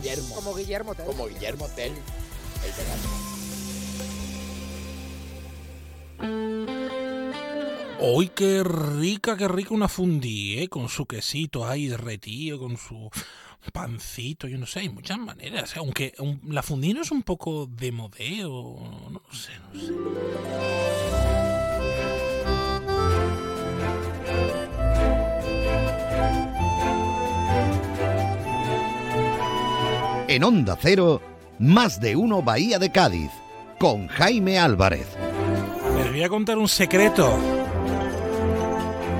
Guillermo. Como Guillermo Tell. Como Guillermo Tell, el vegano. ¡Uy, qué rica, qué rica una fundí, ¿eh? Con su quesito ahí derretido, con su pancito, yo no sé, hay muchas maneras. Aunque un- la fundí no es un poco de modeo, no sé, no sé. En Onda Cero, más de uno Bahía de Cádiz, con Jaime Álvarez. Les voy a contar un secreto.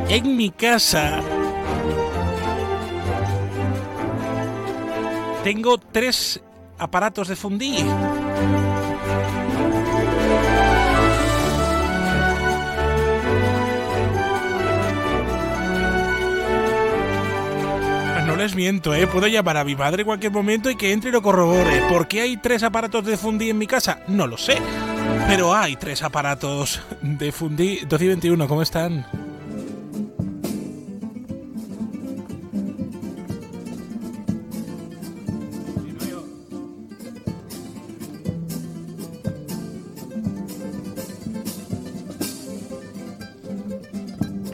En mi casa tengo tres aparatos de fundí. Les miento, ¿eh? Puedo llamar a mi madre en cualquier momento y que entre y lo corrobore. ¿Por qué hay tres aparatos de fundí en mi casa? No lo sé. Pero hay tres aparatos de fundí. 12 y 21, ¿cómo están?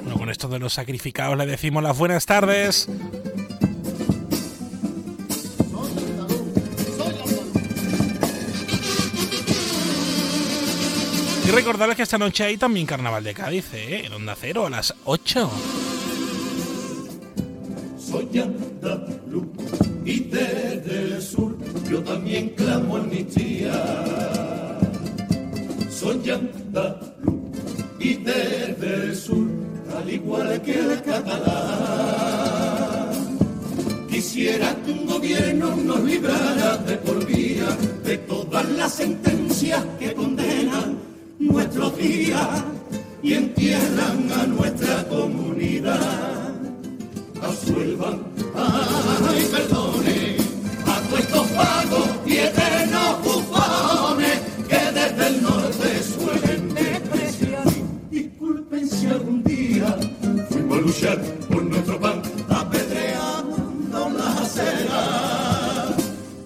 Bueno, con esto de los sacrificados le decimos las buenas tardes. Y recordarles que esta noche hay también Carnaval de Cádiz, ¿eh? En Onda Cero, a las 8. Soy andaluz y desde el sur yo también clamo amnistía. Soy andaluz y desde el sur, al igual que el catalán. Quisiera que un gobierno nos librara de por vía de todas las sentencias que condenan nuestros días y entierran a nuestra comunidad absuelvan, ay, perdone, a estos pagos y eternos bufones que desde el norte suelen despreciar. Disculpen si algún día fuimos a luchar por nuestro pan, apedreando la acera.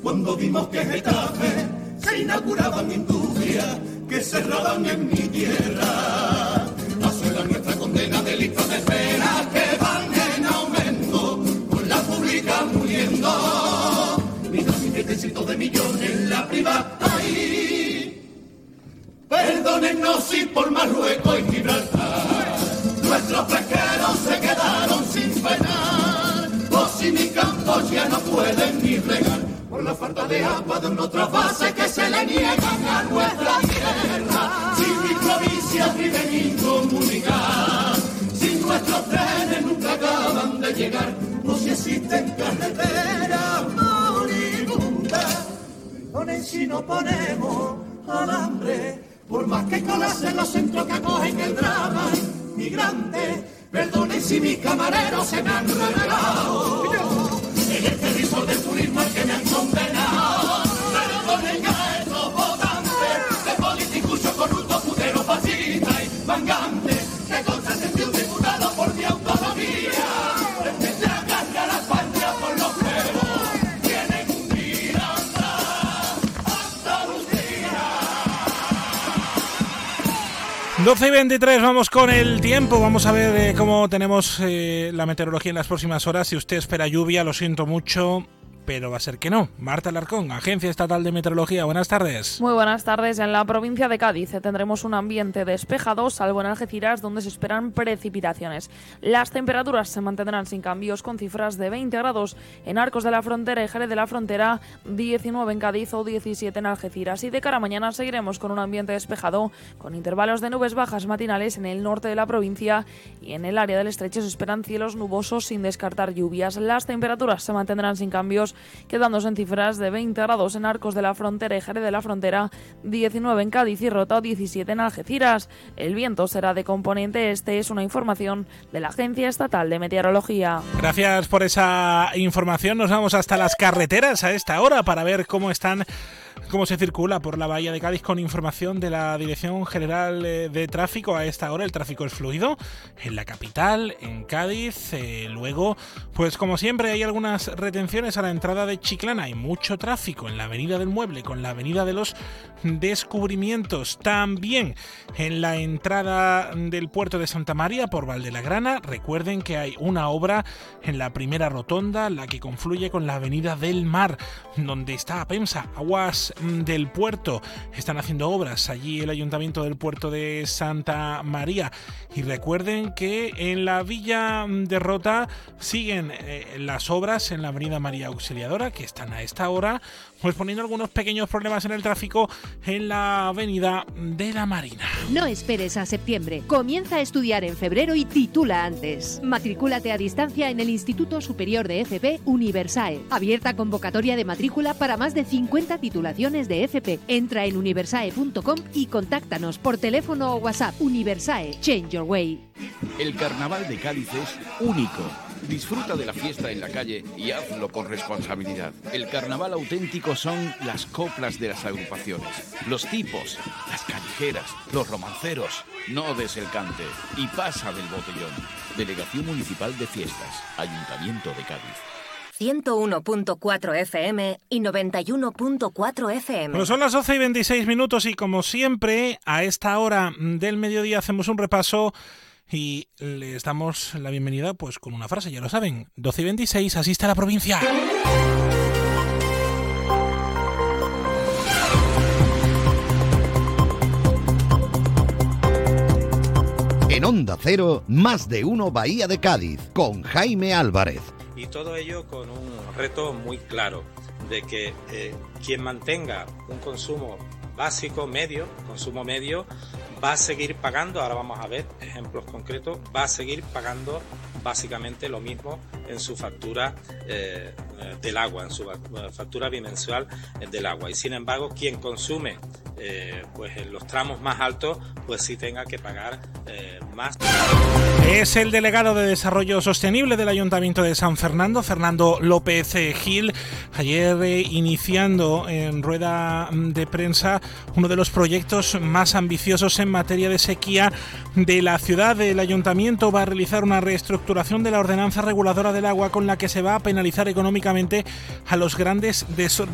Cuando vimos que en Getafe se inauguraban industrias que cerraban en mi tierra. Asuela nuestra condena de listas de espera que van en aumento, con la pública muriendo. Mira mi cientos de millones la privada. Ay, perdónennos si por Marruecos y Gibraltar nuestros pesqueros se quedaron sin penar. O si mis campos ya no pueden ni regar por la falta de agua de otras bases que se le niegan provincias viven incomunicadas, si nuestros trenes nunca acaban de llegar, o si existen carreteras moribundas. Perdonen si no ponemos al hambre, por más que colapsen los centros que acogen el drama migrante. Perdonen si mis camareros se me han revelado 12 y 23, vamos con el tiempo. Vamos a ver eh, cómo tenemos eh, la meteorología en las próximas horas. Si usted espera lluvia, lo siento mucho, pero va a ser que no. Marta Larcón, Agencia Estatal de Meteorología, buenas tardes. Muy buenas tardes. En la provincia de Cádiz tendremos un ambiente despejado, salvo en Algeciras, donde se esperan precipitaciones. Las temperaturas se mantendrán sin cambios, con cifras de 20 grados en Arcos de la Frontera y Jerez de la Frontera, 19 en Cádiz o 17 en Algeciras. Y de cara a mañana seguiremos con un ambiente despejado, con intervalos de nubes bajas matinales en el norte de la provincia y en el área del estrecho se esperan cielos nubosos sin descartar lluvias. Las temperaturas se mantendrán sin cambios, quedándose en cifras de 20 grados en Arcos de la Frontera y Jerez de la Frontera, 19 en Cádiz y Rota, 17 en Algeciras. El viento será de componente este, es una información de la Agencia Estatal de Meteorología. Gracias por esa información. Nos vamos hasta las carreteras a esta hora para ver cómo están cómo se circula por la bahía de Cádiz con información de la Dirección General eh, de Tráfico. A esta hora el tráfico es fluido en la capital, en Cádiz. Eh, luego, pues como siempre, hay algunas retenciones a la entrada de Chiclana. Hay mucho tráfico en la Avenida del Mueble con la Avenida de los Descubrimientos. También en la entrada del puerto de Santa María por Valdelagrana. Recuerden que hay una obra en la primera rotonda, la que confluye con la Avenida del Mar, donde está Pensa, aguas del puerto. Están haciendo obras allí el Ayuntamiento del puerto de Santa María. Y recuerden que en la Villa de Rota siguen eh, las obras en la Avenida María Auxiliadora, que están a esta hora, pues poniendo algunos pequeños problemas en el tráfico en la Avenida de la Marina. No esperes a septiembre. Comienza a estudiar en febrero y titula antes. Matrículate a distancia en el Instituto Superior de FP Universae. Abierta convocatoria de matrícula para más de 50 titulaciones de FP. Entra en universae.com y contáctanos por teléfono o WhatsApp. Universae, change your way. El carnaval de Cádiz es único. Disfruta de la fiesta en la calle y hazlo con responsabilidad. El carnaval auténtico son las coplas de las agrupaciones, los tipos, las callejeras, los romanceros. No des el cante y pasa del botellón. Delegación Municipal de Fiestas, Ayuntamiento de Cádiz. 101.4 FM y 91.4 FM. Bueno, son las 12 y 26 minutos y como siempre, a esta hora del mediodía hacemos un repaso y les damos la bienvenida pues con una frase, ya lo saben, 12 y 26, asiste a la provincia. En Onda Cero, más de uno Bahía de Cádiz, con Jaime Álvarez. Y todo ello con un reto muy claro, de que eh, quien mantenga un consumo básico, medio, consumo medio, va a seguir pagando, ahora vamos a ver ejemplos concretos, va a seguir pagando básicamente lo mismo en su factura eh, del agua, en su factura bimensual del agua. Y sin embargo, quien consume eh, pues en los tramos más altos, pues sí tenga que pagar eh, más. Es el delegado de Desarrollo Sostenible del Ayuntamiento de San Fernando, Fernando López Gil, ayer iniciando en rueda de prensa uno de los proyectos más ambiciosos en materia de sequía de la ciudad. El ayuntamiento va a realizar una reestructuración de la ordenanza reguladora del agua con la que se va a penalizar económicamente a los grandes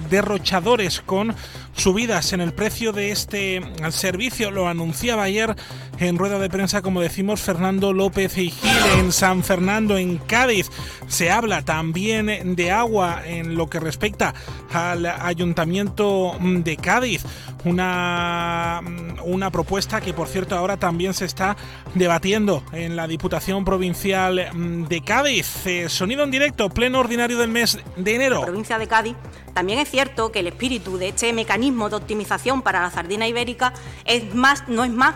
derrochadores con subidas en el precio de este servicio. Lo anunciaba ayer en rueda de prensa, como decimos, Fernando López y Gil en San Fernando, en Cádiz. Se habla también de agua en lo que respecta al ayuntamiento de Cádiz. Una, una propuesta que, por cierto, ahora también se está debatiendo en la Diputación Provincial de Cádiz. Eh, sonido en directo, pleno ordinario del mes de enero. Provincia de Cádiz también es cierto que el espíritu de este mecanismo de optimización para la sardina ibérica es más, no es más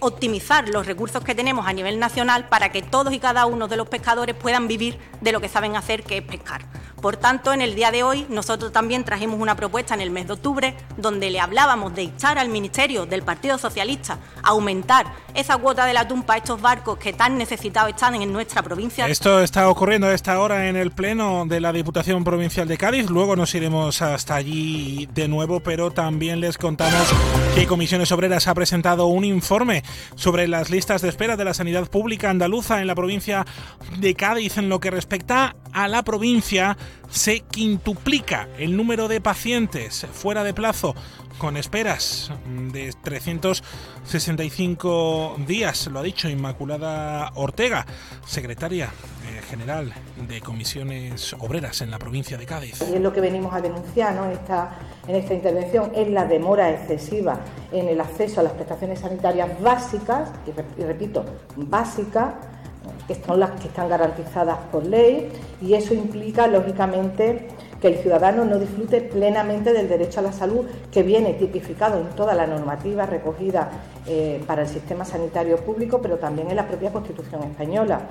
optimizar los recursos que tenemos a nivel nacional para que todos y cada uno de los pescadores puedan vivir de lo que saben hacer, que es pescar. Por tanto, en el día de hoy nosotros también trajimos una propuesta en el mes de octubre donde le hablábamos de instar al Ministerio del Partido Socialista a aumentar esa cuota del atún para estos barcos que tan necesitados están en nuestra provincia. Esto está ocurriendo a esta hora en el Pleno de la Diputación Provincial de Cádiz. Luego nos iremos hasta allí de nuevo, pero también les contamos que Comisiones Obreras ha presentado un informe sobre las listas de espera de la sanidad pública andaluza en la provincia de Cádiz. En lo que respecta a la provincia se quintuplica el número de pacientes fuera de plazo con esperas de 365 días, lo ha dicho Inmaculada Ortega, secretaria eh, general de comisiones obreras en la provincia de Cádiz. Y es lo que venimos a denunciar ¿no? esta, en esta intervención, es la demora excesiva en el acceso a las prestaciones sanitarias básicas, y repito, básicas, que son las que están garantizadas por ley y eso implica, lógicamente, que el ciudadano no disfrute plenamente del derecho a la salud que viene tipificado en toda la normativa recogida eh, para el sistema sanitario público, pero también en la propia Constitución española.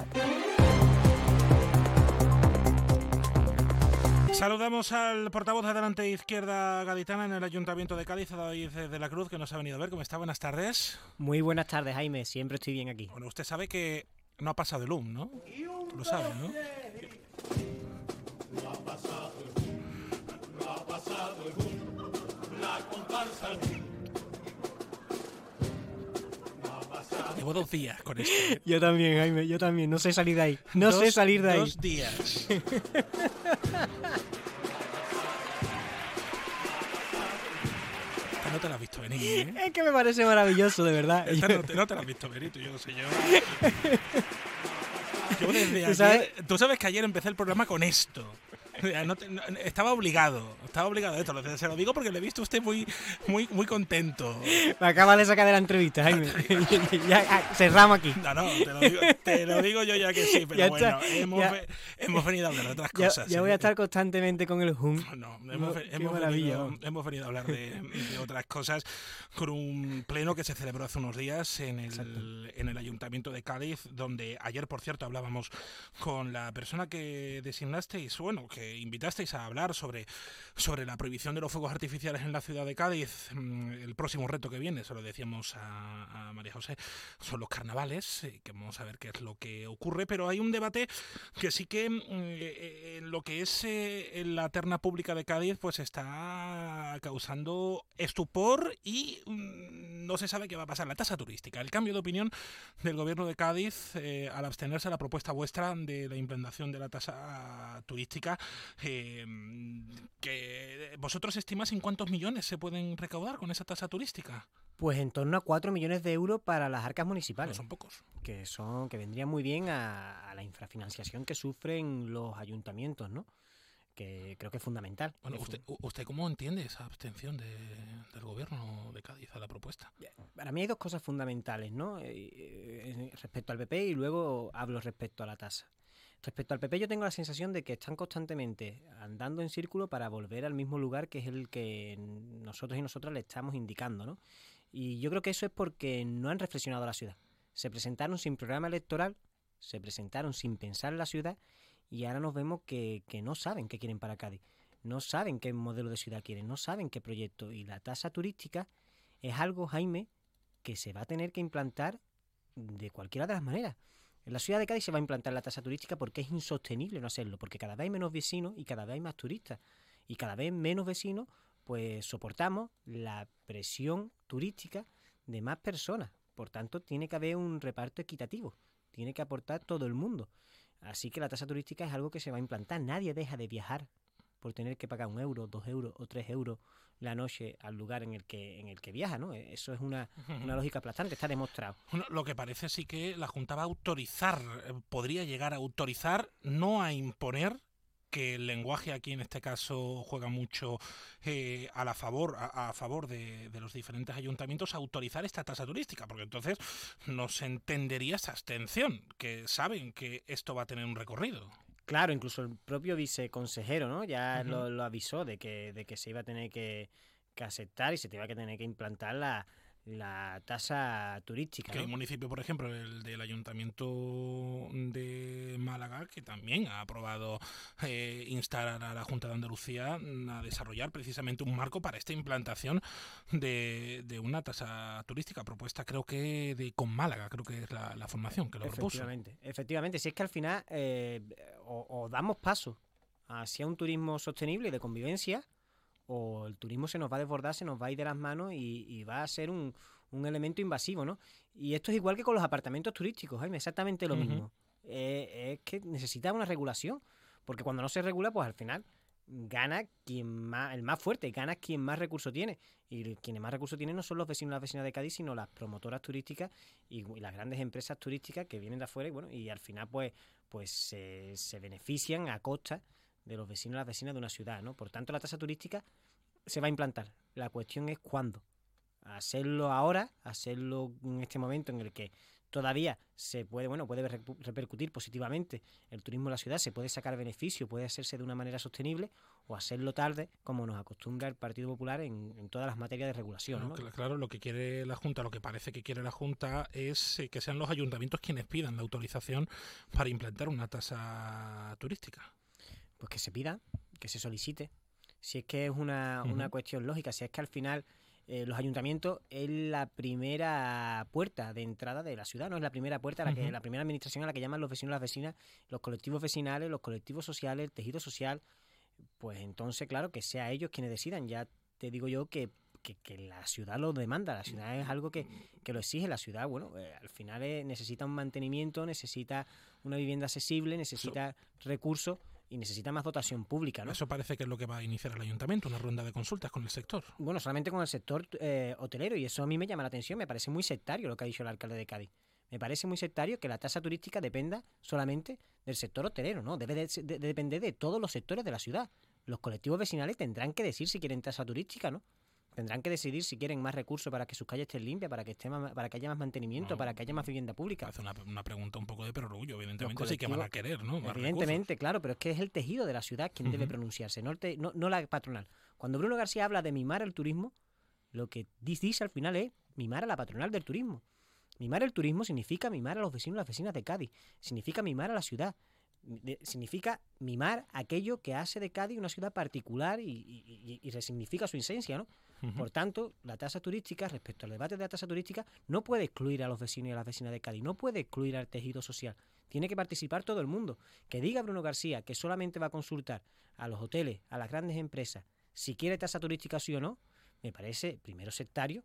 Saludamos al portavoz de Adelante Izquierda Gaditana en el Ayuntamiento de Cádiz, David de la Cruz, que nos ha venido a ver. ¿Cómo está? Buenas tardes. Muy buenas tardes, Jaime. Siempre estoy bien aquí. Bueno, usted sabe que no ha pasado el UM, ¿no? Tú lo sabes, ¿no? Llevo dos días con esto. ¿eh? Yo también, Jaime, yo también. No sé salir de ahí. No sé salir de ahí. Dos días. Esta no te la has visto venir, ¿eh? Es que me parece maravilloso, de verdad. Esta no te, no te la has visto venir, tú, yo no sé yo. Yo desde ¿Tú ayer, sabes? tú sabes que ayer empecé el programa con esto. No te- no- estaba obligado, estaba obligado a esto. Se lo digo porque le he visto a usted muy, muy, muy contento. Me acaba de sacar de la entrevista, Jaime. ya, cerramos aquí. No, no, te lo digo, te lo digo yo ya que sí, pero Ya bueno, está, hemos, ve- hemos venido a hablar de otras Ya, cosas. ya ¿eh? voy a estar constantemente con el hum. No, hemos, hemos venido, hemos venido a hablar de, de otras cosas con un pleno que se celebró hace unos días en el, en el Ayuntamiento de Cádiz, donde ayer, por cierto, hablábamos con la persona que designasteis, bueno, que invitasteis a hablar sobre, sobre la prohibición de los fuegos artificiales en la ciudad de Cádiz. Mm, El próximo reto que viene, se lo decíamos a, María José, son los carnavales, eh, que vamos a ver qué es lo que ocurre, pero hay un debate que sí que mm, eh, en lo que es eh, en la terna pública de Cádiz, pues está causando estupor y mm, no se sabe qué va a pasar. La tasa turística, el cambio de opinión del gobierno de Cádiz eh, al abstenerse a la propuesta vuestra de la implantación de la tasa turística, eh, que vosotros estimáis en cuántos millones se pueden recaudar con esa tasa turística. Pues en torno a 4 millones de euros para las arcas municipales. No son pocos. Que son, que vendrían muy bien a, a la infrafinanciación que sufren los ayuntamientos, ¿no? Que creo que es fundamental. Bueno, ¿usted, ¿usted cómo entiende esa abstención de- del gobierno de Cádiz a la propuesta? Para mí hay dos cosas fundamentales, ¿no? Eh, eh, respecto al PP y luego hablo respecto a la tasa. Respecto al PP yo tengo la sensación de que están constantemente andando en círculo para volver al mismo lugar que es el que nosotros y nosotras le estamos indicando, ¿no? Y yo creo que eso es porque no han reflexionado la ciudad. Se presentaron sin programa electoral, se presentaron sin pensar en la ciudad y ahora nos vemos que, que no saben qué quieren para Cádiz. No saben qué modelo de ciudad quieren, no saben qué proyecto. Y la tasa turística es algo, Jaime, que se va a tener que implantar de cualquiera de las maneras. En la ciudad de Cádiz se va a implantar la tasa turística porque es insostenible no hacerlo, porque cada vez hay menos vecinos y cada vez hay más turistas. Y cada vez menos vecinos, pues soportamos la presión turística de más personas. Por tanto, tiene que haber un reparto equitativo. Tiene que aportar todo el mundo. Así que la tasa turística es algo que se va a implantar. Nadie deja de viajar por tener que pagar un euro, dos euros o tres euros la noche al lugar en el que en el que viaja, ¿no? Eso es una, una lógica aplastante, está demostrado. Bueno, lo que parece sí que la Junta va a autorizar, eh, podría llegar a autorizar, no a imponer que el lenguaje aquí en este caso juega mucho eh, a la favor a, a favor de, de los diferentes ayuntamientos a autorizar esta tasa turística porque entonces no se entendería esa abstención que saben que esto va a tener un recorrido Claro, incluso el propio viceconsejero, ¿no? Ya lo, lo avisó de que, de que se iba a tener que, que aceptar y se te iba a tener que implantar la, la tasa turística. que hay ¿no? municipio por ejemplo el del ayuntamiento de Málaga que también ha aprobado eh, instar a la Junta de Andalucía mm, a desarrollar precisamente un marco para esta implantación de, de una tasa turística propuesta creo que de con Málaga creo que es la, la formación que lo propuso Efectivamente, efectivamente. Si es que al final eh, o, o damos paso hacia un turismo sostenible y de convivencia, o el turismo se nos va a desbordar, se nos va a ir de las manos y, y va a ser un, un elemento invasivo, ¿no? Y esto es igual que con los apartamentos turísticos, Jaime, exactamente lo mismo. Eh, es que necesita una regulación, porque cuando no se regula, pues al final gana quien más, el más fuerte, gana quien más recursos tiene. Y quienes más recursos tienen no son los vecinos y las vecinas de Cádiz, sino las promotoras turísticas y, y las grandes empresas turísticas que vienen de afuera y bueno, y al final pues, pues se, se benefician a costa de los vecinos y las vecinas de una ciudad, ¿no? Por tanto, la tasa turística se va a implantar. La cuestión es cuándo. Hacerlo ahora, hacerlo en este momento en el que todavía se puede, bueno, puede repercutir positivamente el turismo en la ciudad, se puede sacar beneficio, puede hacerse de una manera sostenible, o hacerlo tarde, como nos acostumbra el Partido Popular en, en todas las materias de regulación. Claro, ¿no? cla- claro, lo que quiere la Junta, lo que parece que quiere la Junta es eh, que sean los ayuntamientos quienes pidan la autorización para implantar una tasa turística. Pues que se pida, que se solicite. Si es que es una, una cuestión lógica, si es que al final eh, los ayuntamientos es la primera puerta de entrada de la ciudad, no es la primera puerta, a la, que, la primera administración a la que llaman los vecinos y las vecinas, los colectivos vecinales, los colectivos sociales, el tejido social, pues entonces, claro, que sea ellos quienes decidan. Ya te digo yo que que, la ciudad lo demanda, la ciudad es algo que, que lo exige, la ciudad, bueno, eh, al final necesita un mantenimiento, necesita una vivienda accesible, necesita recursos y necesita más dotación pública. ¿no? Eso parece que es lo que va a iniciar el ayuntamiento, una ronda de consultas con el sector. Bueno, solamente con el sector eh, hotelero y eso a mí me llama la atención, me parece muy sectario lo que ha dicho el alcalde de Cádiz. Me parece muy sectario que la tasa turística dependa solamente del sector hotelero, ¿no? Debe de, depender de todos los sectores de la ciudad. Los colectivos vecinales tendrán que decir si quieren tasa turística, ¿no? Tendrán que decidir si quieren más recursos para que sus calles estén limpias, para que esté para que haya más mantenimiento, para que haya más vivienda pública. Hace una, una pregunta un poco de perorgullo, evidentemente sí que van a querer, ¿no? evidentemente, claro, pero es que es el tejido de la ciudad quien debe pronunciarse, no, no, la patronal. Cuando Bruno García habla de mimar el turismo, lo que dice al final es mimar a la patronal del turismo. Mimar el turismo significa mimar a los vecinos y las vecinas de Cádiz, significa mimar a la ciudad, significa mimar aquello que hace de Cádiz una ciudad particular y, y resignifica su esencia, ¿no? Por tanto, la tasa turística, respecto al debate de la tasa turística, no puede excluir a los vecinos y a las vecinas de Cádiz, no puede excluir al tejido social. Tiene que participar todo el mundo. Que diga Bruno García que solamente va a consultar a los hoteles, a las grandes empresas, si quiere tasa turística sí o no, me parece primero sectario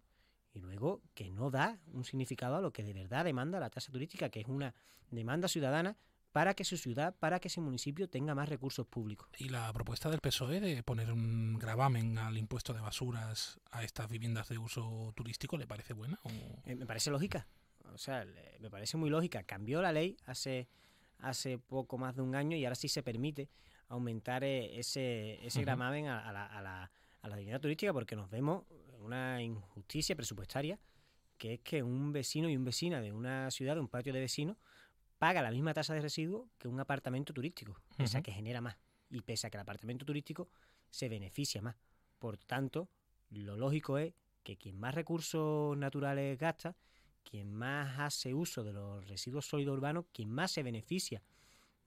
y luego que no da un significado a lo que de verdad demanda la tasa turística, que es una demanda ciudadana para que su ciudad, para que ese municipio tenga más recursos públicos. ¿Y la propuesta del PSOE de poner un gravamen al impuesto de basuras a estas viviendas de uso turístico le parece buena? Eh, me parece lógica. O sea, me parece muy lógica. Cambió la ley hace, hace poco más de un año y ahora sí se permite aumentar eh, ese, ese gravamen a, la, a, la, a la vivienda turística porque nos vemos una injusticia presupuestaria que es que un vecino y un vecina de una ciudad, de un patio de vecinos, paga la misma tasa de residuos que un apartamento turístico, pese a que genera más y pese a que el apartamento turístico se beneficia más. Por tanto, lo lógico es que quien más recursos naturales gasta, quien más hace uso de los residuos sólidos urbanos, quien más se beneficia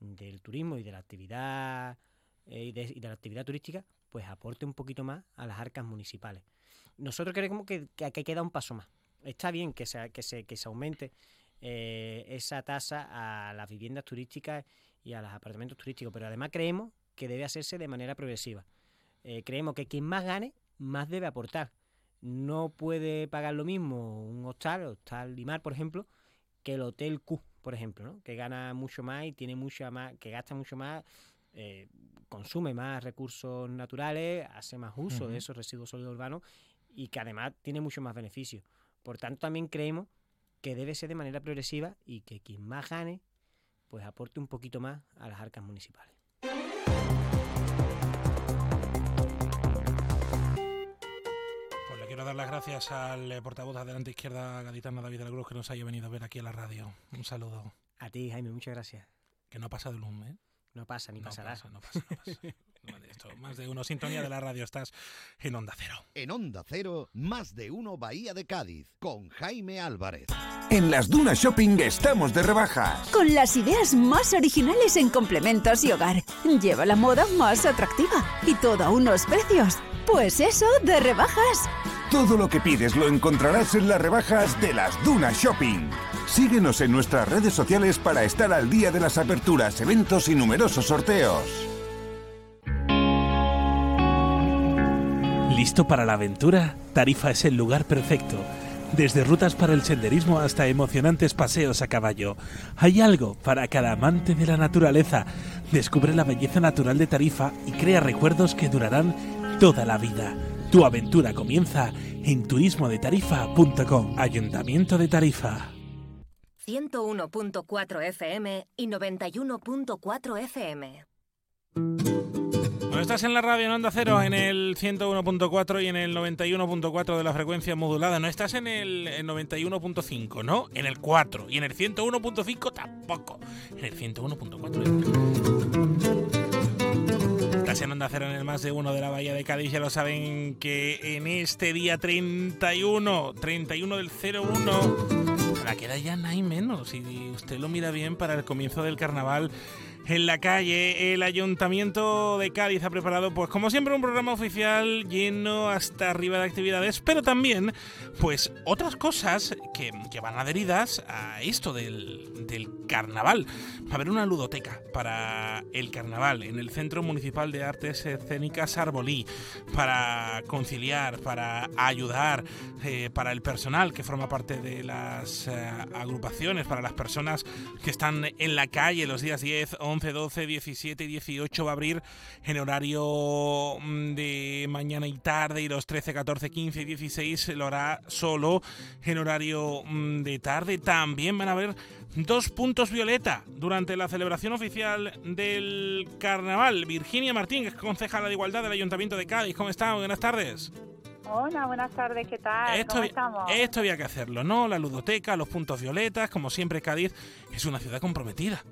del turismo y de la actividad eh, y, de, la actividad turística, pues aporte un poquito más a las arcas municipales. Nosotros creemos que, que, que hay que dar un paso más. Está bien que se, que se, que se aumente eh, esa tasa a las viviendas turísticas y a los apartamentos turísticos, pero además creemos que debe hacerse de manera progresiva. Eh, creemos que quien más gane, más debe aportar. No puede pagar lo mismo un hostal, hostal Limar, por ejemplo, que el Hotel Q, por ejemplo, ¿no? que gana mucho más y tiene mucho más, que gasta mucho más, eh, consume más recursos naturales, hace más uso de esos residuos sólidos urbanos y que además tiene mucho más beneficios. Por tanto, también creemos que debe ser de manera progresiva y que quien más gane, pues aporte un poquito más a las arcas municipales. Pues le quiero dar las gracias al portavoz de Adelante Izquierda gaditano David de la Cruz que nos haya venido a ver aquí en la radio. Un saludo. A ti, Jaime, muchas gracias. Que no ha pasado el humo, ¿eh? No pasa, ni pasará. no pasa, no pasa. más de uno, sintonía de la radio, estás en Onda Cero. En Onda Cero, más de uno Bahía de Cádiz, con Jaime Álvarez. En las Dunas Shopping estamos de rebajas. Con las ideas más originales en complementos y hogar. Lleva la moda más atractiva y todo a unos precios. Pues eso, de rebajas. Todo lo que pides lo encontrarás en las rebajas de las Dunas Shopping. Síguenos en nuestras redes sociales para estar al día de las aperturas, eventos y numerosos sorteos. ¿Listo para la aventura? Tarifa es el lugar perfecto. Desde rutas para el senderismo hasta emocionantes paseos a caballo. Hay algo para cada amante de la naturaleza. Descubre la belleza natural de Tarifa y crea recuerdos que durarán toda la vida. Tu aventura comienza en turismodetarifa.com. Ayuntamiento de Tarifa. 101.4 FM y 91.4 FM. Estás en la radio en Onda Cero, en el 101.4 y en el 91.4 de la frecuencia modulada. No estás en el 91.5, ¿no? En el 4. Y en el 101.5 tampoco. En el 101.4. Estás en Onda Cero en el más de uno de la Bahía de Cádiz. Ya lo saben que en este día 31, 31 del 01, la queda ya no hay menos. Y usted lo mira bien para el comienzo del carnaval en la calle. El Ayuntamiento de Cádiz ha preparado, pues como siempre, un programa oficial lleno hasta arriba de actividades, pero también, pues otras cosas que, que van adheridas a esto del, del carnaval. Va a haber una ludoteca para el carnaval en el Centro Municipal de Artes Escénicas Arbolí, para conciliar, para ayudar, eh, para el personal que forma parte de las eh, agrupaciones, para las personas que están en la calle los días 10, 11, 12, 17 y 18 va a abrir en horario mm, de mañana y tarde y los 13, 14, 15 y 16 lo hará solo en horario mm, de tarde. También van a haber dos puntos violeta durante la celebración oficial del carnaval. Virginia Martín, que es concejala de Igualdad del Ayuntamiento de Cádiz. ¿Cómo están? Buenas tardes. Hola, buenas tardes, ¿qué tal? Esto, ¿Cómo estamos? esto había que hacerlo, ¿no? La ludoteca, los puntos violetas, como siempre Cádiz es una ciudad comprometida.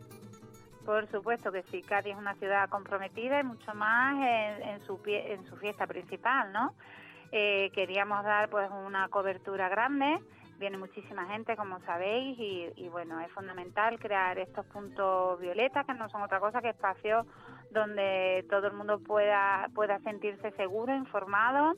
Por supuesto que sí, Cádiz es una ciudad comprometida y mucho más en, en su, pie- en su fiesta principal, ¿no? Eh, queríamos dar pues una cobertura grande, viene muchísima gente, como sabéis, y, y, bueno, es fundamental crear estos puntos violetas, que no son otra cosa que espacios donde todo el mundo pueda, pueda sentirse seguro, informado,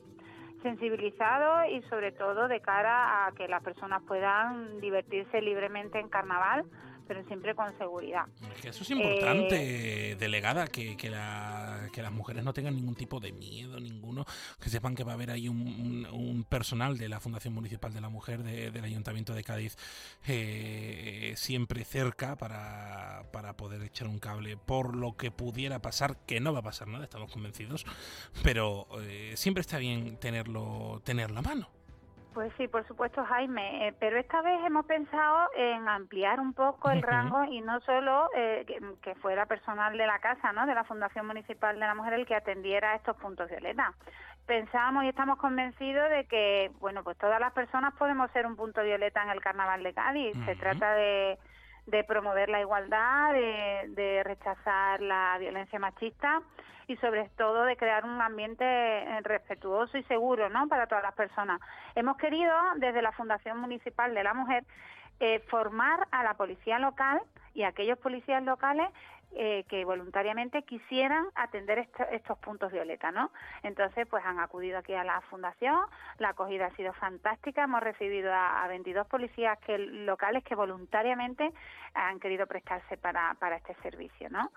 sensibilizado y sobre todo de cara a que las personas puedan divertirse libremente en carnaval, pero siempre con seguridad. Es que eso es importante, Eh, delegada, que, que, la- que las mujeres no tengan ningún tipo de miedo, ninguno, que sepan que va a haber ahí un, un- un personal de la Fundación Municipal de la Mujer de- del Ayuntamiento de Cádiz eh, siempre cerca para, para poder echar un cable por lo que pudiera pasar, que no va a pasar nada, estamos convencidos, pero eh, siempre está bien tenerlo, tenerlo a mano. Pues sí, por supuesto, Jaime, eh, pero esta vez hemos pensado en ampliar un poco el rango y no solo eh, que, que fuera personal de la casa, ¿no? de la Fundación Municipal de la Mujer el que atendiera estos puntos violeta. Pensamos y estamos convencidos de que, bueno, pues todas las personas podemos ser un punto violeta en el Carnaval de Cádiz. Se trata de, de promover la igualdad, de, de rechazar la violencia machista y sobre todo de crear un ambiente eh, respetuoso y seguro ¿no? para todas las personas. Hemos querido, desde la Fundación Municipal de la Mujer, eh, formar a la policía local y a aquellos policías locales eh, que voluntariamente quisieran atender esto- estos puntos violeta, ¿no? Entonces, pues han acudido aquí a la fundación, la acogida ha sido fantástica, hemos recibido a, a 22 policías que, locales que voluntariamente han querido prestarse para, para este servicio, ¿no?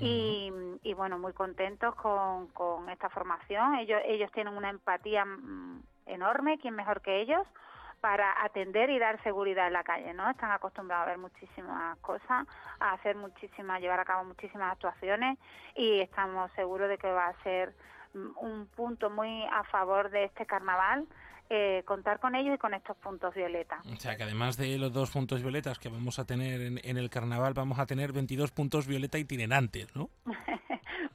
y, y, bueno, muy contentos con, con esta formación. Ellos, ellos tienen una empatía mm, enorme, quién mejor que ellos, para atender y dar seguridad en la calle, ¿no? Están acostumbrados a ver muchísimas cosas, a hacer muchísimas, a llevar a cabo muchísimas actuaciones y estamos seguros de que va a ser mm, un punto muy a favor de este carnaval, eh, contar con ellos y con estos puntos violetas. O sea que además de los dos puntos violetas que vamos a tener en, en el carnaval, vamos a tener 22 puntos violeta itinerantes, ¿no?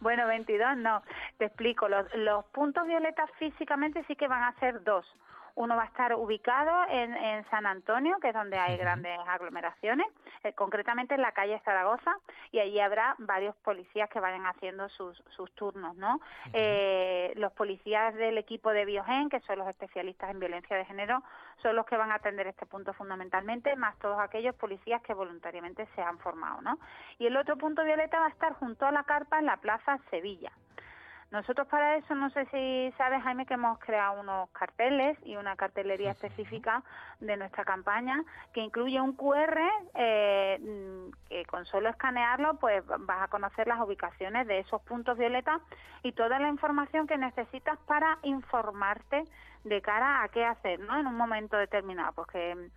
Bueno, 22 no. Te explico. Los, los puntos violetas físicamente sí que van a ser dos. Uno va a estar ubicado en, en San Antonio, que es donde hay grandes aglomeraciones, eh, concretamente en la calle Zaragoza, y allí habrá varios policías que vayan haciendo sus, sus turnos, ¿no? Eh, los policías del equipo de Biogen, que son los especialistas en violencia de género, son los que van a atender este punto fundamentalmente, más todos aquellos policías que voluntariamente se han formado, ¿no? Y el otro punto violeta va a estar junto a la carpa en la Plaza Sevilla. Nosotros para eso, no sé si sabes, Jaime, que hemos creado unos carteles y una cartelería específica de nuestra campaña que incluye un QR eh, mm, que con solo escanearlo pues vas a conocer las ubicaciones de esos puntos violetas y toda la información que necesitas para informarte de cara a qué hacer ¿no? en un momento determinado. Porque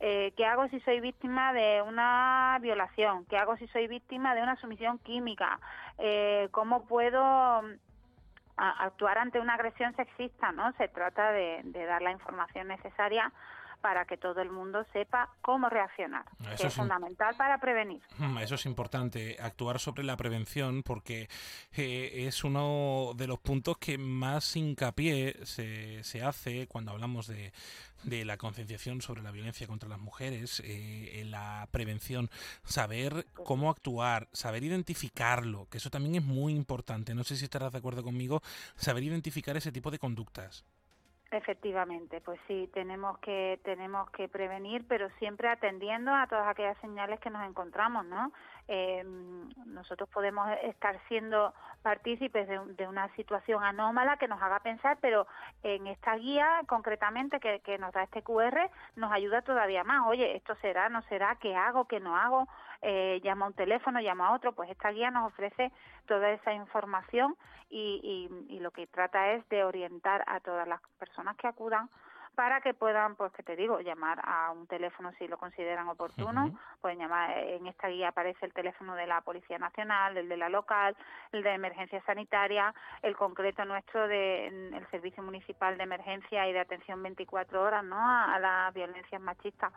eh, ¿Qué hago si soy víctima de una violación? ¿Qué hago si soy víctima de una sumisión química? Eh, ¿Cómo puedo a- actuar ante una agresión sexista? ¿no? Se trata de, de dar la información necesaria para que todo el mundo sepa cómo reaccionar, Eso que es fundamental para prevenir. Mm, Eso es importante, actuar sobre la prevención, porque eh, es uno de los puntos que más hincapié se, se hace cuando hablamos de, de la concienciación sobre la violencia contra las mujeres, eh, en la prevención, saber cómo actuar, saber identificarlo, que eso también es muy importante. No sé si estarás de acuerdo conmigo, saber identificar ese tipo de conductas. Efectivamente, pues sí, tenemos que tenemos que prevenir, pero siempre atendiendo a todas aquellas señales que nos encontramos, ¿no? eh, nosotros podemos estar siendo partícipes de, de, una situación anómala que nos haga pensar, pero en esta guía concretamente que, que, nos da este QR nos ayuda todavía más. Oye, esto será, no será, qué hago, qué no hago, eh, llama a un teléfono, llama a otro. Pues esta guía nos ofrece toda esa información y, y, y lo que trata es de orientar a todas las personas que acudan para que puedan, pues que te digo, llamar a un teléfono si lo consideran oportuno. Uh -huh. Pueden llamar, en esta guía aparece el teléfono de la Policía Nacional, el de la local, el de emergencia sanitaria, el concreto nuestro de, Servicio Municipal de Emergencia y de Atención 24 horas ¿no? a, a las violencias machistas.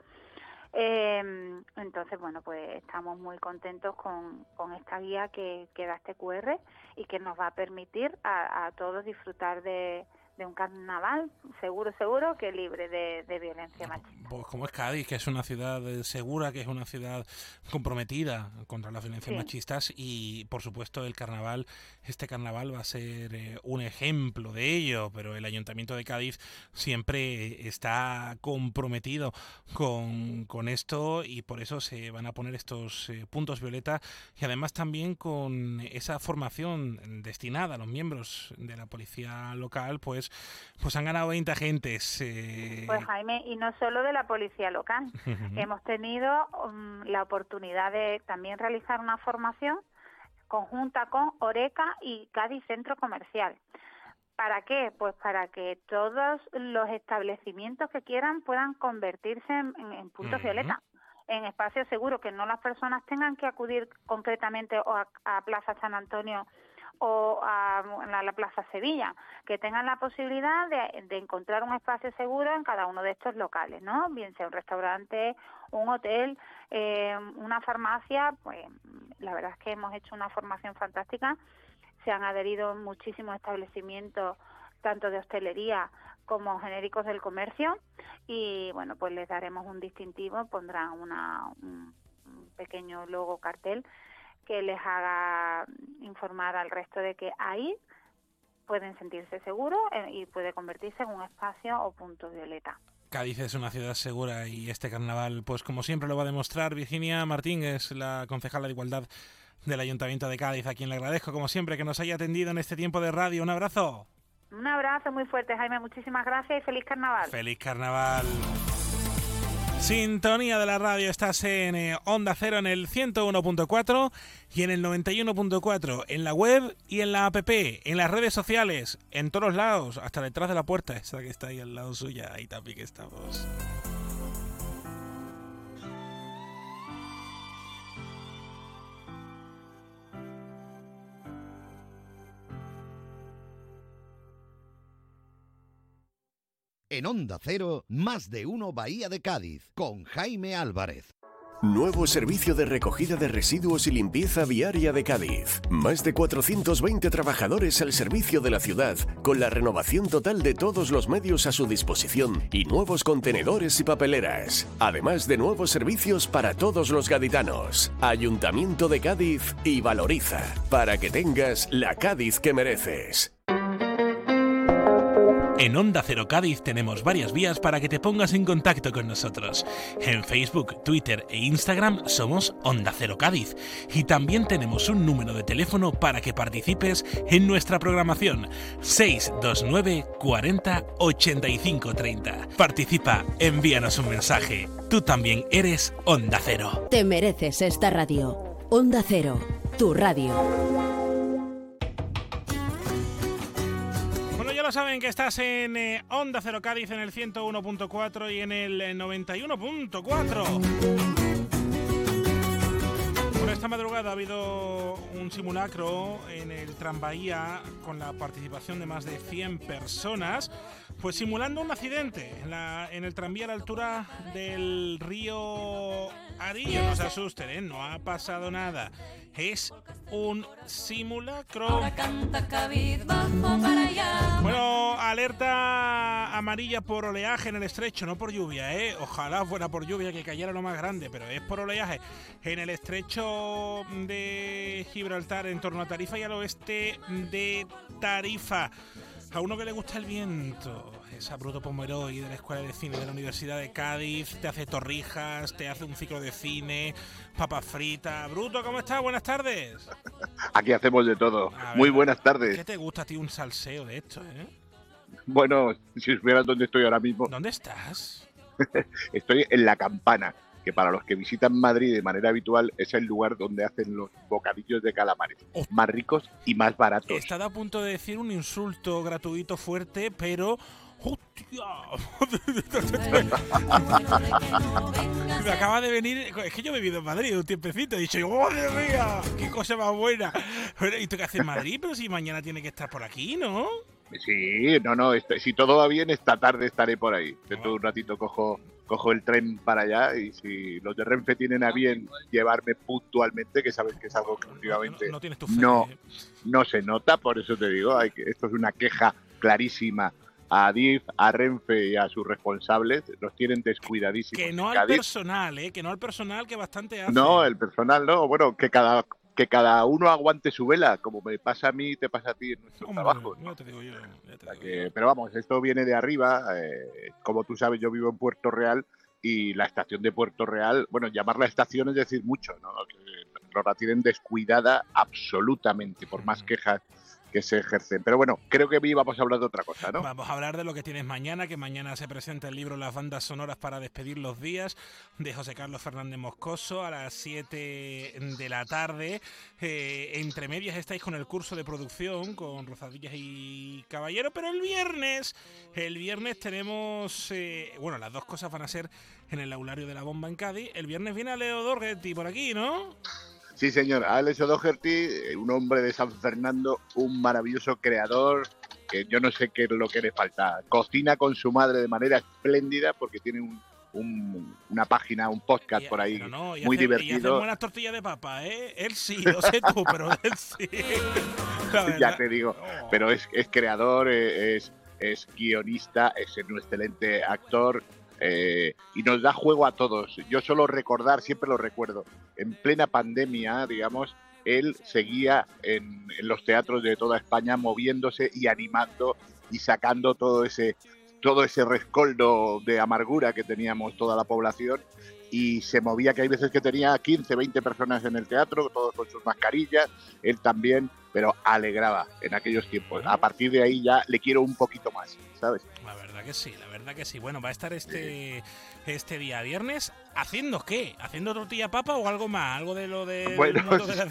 Eh, entonces, bueno, pues estamos muy contentos con, con esta guía que, que da este QR y que nos va a permitir a, a todos disfrutar de, de un carnaval seguro, seguro que libre de, de, violencia machista. Pues como es Cádiz, que es una ciudad segura, que es una ciudad comprometida contra las violencias sí. machistas y por supuesto el carnaval, este carnaval va a ser eh, un ejemplo de ello, pero el Ayuntamiento de Cádiz siempre está comprometido con, con esto y por eso se van a poner estos eh, puntos violeta y además también con esa formación destinada a los miembros de la policía local, pues pues han ganado 20 agentes. Eh... Pues Jaime, y no solo de la policía local. Uh -huh. Hemos tenido um, la oportunidad de también realizar una formación conjunta con Oreca y Cádiz Centro Comercial. ¿Para qué? Pues para que todos los establecimientos que quieran puedan convertirse en, en puntos uh -huh. violeta en espacios seguros, que no las personas tengan que acudir concretamente a, a Plaza San Antonio o a, a, la Plaza Sevilla, que tengan la posibilidad de, de, encontrar un espacio seguro en cada uno de estos locales, ¿no? Bien sea un restaurante, un hotel, eh, una farmacia, pues la verdad es que hemos hecho una formación fantástica, se han adherido muchísimos establecimientos, tanto de hostelería como genéricos del comercio, y bueno, pues les daremos un distintivo, pondrán una, un, pequeño logo cartel que les haga informar al resto de que ahí pueden sentirse seguros eh, y puede convertirse en un espacio o punto violeta. Cádiz es una ciudad segura y este carnaval, pues como siempre lo va a demostrar Virginia Martín, es la concejala de Igualdad del Ayuntamiento de Cádiz, a quien le agradezco como siempre que nos haya atendido en este tiempo de radio. Un abrazo. Un abrazo muy fuerte, Jaime. Muchísimas gracias y feliz carnaval. Feliz carnaval. Sintonía de la radio, estás en eh, Onda Cero en el 101.4 y en el 91.4, en la web y en la app, en las redes sociales, en todos lados, hasta detrás de la puerta, esa que está ahí al lado suya, ahí también que estamos. En Onda Cero, más de uno Bahía de Cádiz, con Jaime Álvarez. Nuevo servicio de recogida de residuos y limpieza viaria de Cádiz. Más de 420 trabajadores al servicio de la ciudad, con la renovación total de todos los medios a su disposición y nuevos contenedores y papeleras. Además de nuevos servicios para todos los gaditanos. Ayuntamiento de Cádiz y Valoriza, para que tengas la Cádiz que mereces. En Onda Cero Cádiz tenemos varias vías para que te pongas en contacto con nosotros. En Facebook, Twitter e Instagram somos Onda Cero Cádiz. Y también tenemos un número de teléfono para que participes en nuestra programación. 629 40 85 30. Participa, envíanos un mensaje. Tú también eres Onda Cero. Te mereces esta radio. Onda Cero, tu radio. Saben que estás en eh, Onda Cero Cádiz en el 101.4 y en el 91.4. Por esta madrugada ha habido un simulacro en el Tranvía con la participación de más de 100 personas, pues simulando un accidente en, la, en el tranvía a la altura del río Arillo. No se asusten, ¿eh? no ha pasado nada. Es un simulacro. Bueno, alerta amarilla por oleaje en el estrecho, no por lluvia, ¿eh? Ojalá fuera por lluvia que cayera lo más grande, pero es por oleaje. En el estrecho de Gibraltar, en torno a Tarifa y al oeste de Tarifa. A uno que le gusta el viento, esa Bruto Pomeroy de la Escuela de Cine de la Universidad de Cádiz, te hace torrijas, te hace un ciclo de cine, papa frita. Bruto, ¿cómo estás? Buenas tardes. Aquí hacemos de todo. Muy buenas tardes. ¿Qué te gusta a ti un salseo de esto, eh? Bueno, si supieras dónde estoy ahora mismo. ¿Dónde estás? estoy en La Campana, que para los que visitan Madrid de manera habitual es el lugar donde hacen los bocadillos de calamares. Más ricos y más baratos. He estado a punto de decir un insulto gratuito fuerte, pero... ¡Hostia! Me acaba de venir... Es que yo he vivido en Madrid un tiempecito y he dicho, ¡oh, Dios mío! ¡Qué cosa más buena! ¿Y tú qué haces en Madrid? Pero si mañana tiene que estar por aquí, ¿no? Sí, no, no, este- si todo va bien, esta tarde estaré por ahí. Dentro de un ratito cojo, cojo el tren para allá y si los de Renfe tienen a bien llevarme puntualmente, que sabes que es algo que últimamente no ¿eh? no se nota, por eso te digo, hay que, esto es una queja clarísima a Adif, a Renfe y a sus responsables, los tienen descuidadísimos. Que no al Cádiz. personal, ¿eh? Que no al personal que bastante hace. No, el personal no, bueno, que cada que cada uno aguante su vela, como me pasa a mí, te pasa a ti en nuestro Hombre, trabajo. ya te digo yo. ya te digo Que- pero vamos, esto viene de arriba. eh, como tú sabes, yo vivo en Puerto Real y la estación de Puerto Real, bueno, llamarla estación es decir mucho, ¿no? Que nos la tienen descuidada absolutamente por más quejas que se ejercen. Pero bueno, creo que hoy vamos a hablar de otra cosa, ¿no? Vamos a hablar de lo que tienes mañana, que mañana se presenta el libro Las bandas sonoras para despedir los días de José Carlos Fernández Moscoso a las 7 de la tarde. Eh, entre medias estáis con el curso de producción con Rosadillas y Caballero, pero el viernes, el viernes tenemos, eh, bueno, las dos cosas van a ser en el aulario de la bomba en Cádiz. El viernes viene Leo Dorgetti por aquí, ¿no? Sí, señor. Alex O'Doherty, eh, un hombre de San Fernando, un maravilloso creador, que yo no sé qué es lo que le falta. Cocina con su madre de manera espléndida porque tiene un- un- una página, un podcast por ahí no, muy hace- Y divertido. buenas tortillas de papa, ¿eh? Él sí, lo sé tú, pero él sí. Ya te digo, pero es, es creador, es, es guionista, es un excelente actor eh, y nos da juego a todos. Yo solo recordar, siempre lo recuerdo, en plena pandemia, digamos, él seguía en, los teatros de toda España moviéndose y animando y sacando todo ese todo ese rescoldo de amargura que teníamos toda la población y se movía que hay veces que tenía 15, 20 personas en el teatro, todos con sus mascarillas, él también, pero alegraba en aquellos tiempos. A partir de ahí ya le quiero un poquito más, ¿sabes? La verdad que sí, la verdad que sí. Bueno, va a estar este, este día viernes haciendo qué? ¿Haciendo tortilla papa o algo más? Algo de lo de Bueno,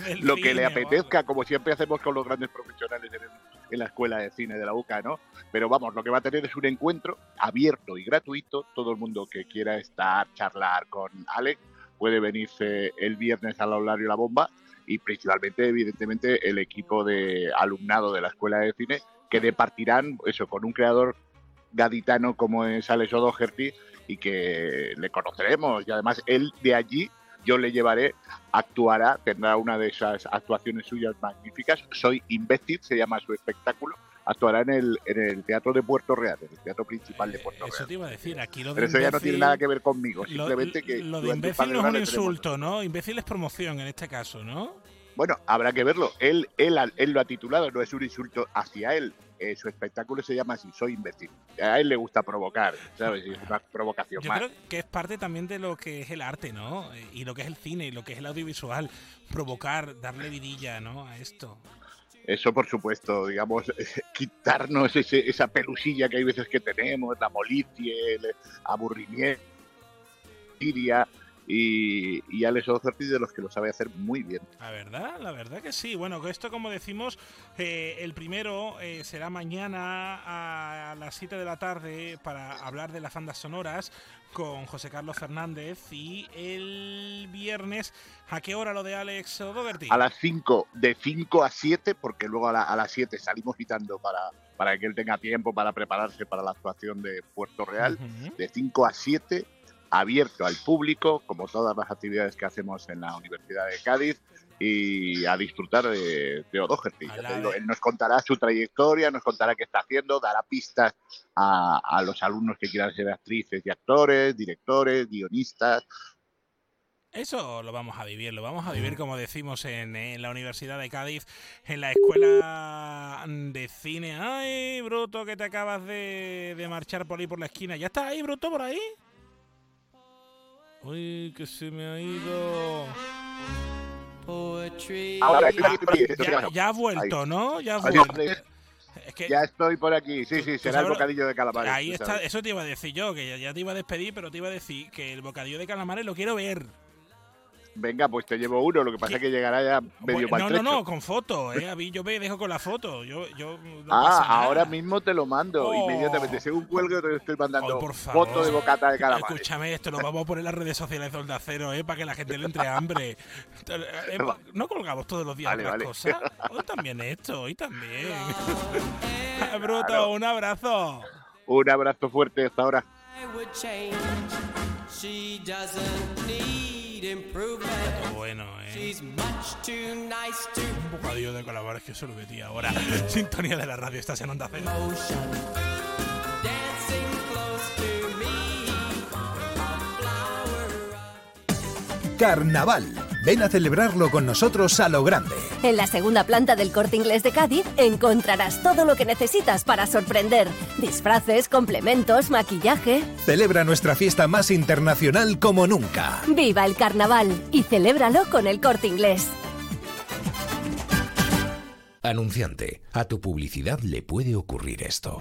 del lo que le apetezca, como siempre hacemos con los grandes profesionales en, el- en la escuela de cine de la UCA, ¿no? Pero vamos, lo que va a tener es un encuentro abierto y gratuito. Todo el mundo que quiera estar, charlar con Alex, puede venirse el viernes al aulario La Bomba y principalmente, evidentemente, el equipo de alumnado de la escuela de cine que departirán eso con un creador gaditano como es Alex O'Doherty y que le conoceremos y además él de allí yo le llevaré, actuará, tendrá una de esas actuaciones suyas magníficas. Soy imbécil, se llama su espectáculo. Actuará en el, en el Teatro de Puerto Real, en el teatro principal de Puerto Eso Real. te iba a decir, aquí lo de Pero eso ya no imbécil- tiene nada que ver conmigo, lo- simplemente que Lo de imbécil no es un insulto, ¿no? Imbécil es promoción en este caso, ¿no? Bueno, habrá que verlo. Él, él, él lo ha titulado, no es un insulto hacia él. Eh, su espectáculo se llama así, Soy imbécil. A él le gusta provocar, ¿sabes? Es una provocación Yo más. creo que es parte también de lo que es el arte, ¿no? Eh, Y lo que es el cine y lo que es el audiovisual. Provocar, darle vidilla, ¿no? A esto. Eso, por supuesto, digamos, quitarnos ese- esa pelusilla que hay veces que tenemos, la molicie, el aburrimiento, iria, y, y Alex O'Doherty de los que lo sabe hacer muy bien. La verdad, la verdad que sí. Bueno, esto, como decimos, eh, el primero eh, será mañana a las 7 de la tarde para hablar de las bandas sonoras con José Carlos Fernández y el viernes, ¿a qué hora lo de Alex O'Doherty? A las 5, de 5 a 7, porque luego a, la- a las 7 salimos quitando para, para que él tenga tiempo para prepararse para la actuación de Puerto Real. De 5 a 7, abierto al público, como todas las actividades que hacemos en la Universidad de Cádiz, y a disfrutar de, de O'Doherty. Digo, él nos contará su trayectoria, nos contará qué está haciendo, dará pistas a, a los alumnos que quieran ser actrices y actores, directores, guionistas. Eso lo vamos a vivir, lo vamos a vivir como decimos en, en, la Universidad de Cádiz, en la Escuela de Cine. ¡Ay, Bruto, que te acabas de, de marchar por ahí por la esquina! ¿Ya estás ahí, Bruto, por ahí? ¡Uy, que se me ha ido! Ahora, ya, ya, ha vuelto, ¿no? Ya ha vuelto. Es que, ya estoy por aquí, sí, sí, será el bocadillo de calamares. Ahí está, eso te iba a decir yo, que ya, ya, te iba a despedir, pero te iba a decir que el bocadillo de calamares lo quiero ver. Venga, pues te llevo uno, lo que pasa es que llegará ya medio bueno, maltrecho. No, no, no, con foto, ¿eh? A mí yo me dejo con la foto. Yo, yo no ah, ahora mismo te lo mando, oh. inmediatamente. Según cuelgo te estoy mandando oh, foto de bocata de calamares. Escúchame, esto lo vamos a poner en las redes sociales de Onda Cero, ¿eh? Para que la gente le entre hambre. Eh, no colgamos todos los días vale, las vale. cosas. Hoy también esto, hoy también. Bruto, claro. un abrazo. Un abrazo fuerte hasta ahora. Bueno, eh. Un bocadillo de calamares que solo metí ahora. Sintonía de la radio, estás en Onda Cero. Carnaval. Ven a celebrarlo con nosotros a lo grande. En la segunda planta del Corte Inglés de Cádiz encontrarás todo lo que necesitas para sorprender. Disfraces, complementos, maquillaje. Celebra nuestra fiesta más internacional como nunca. Viva el carnaval y celébralo con el Corte Inglés. Anunciante, a tu publicidad le puede ocurrir esto.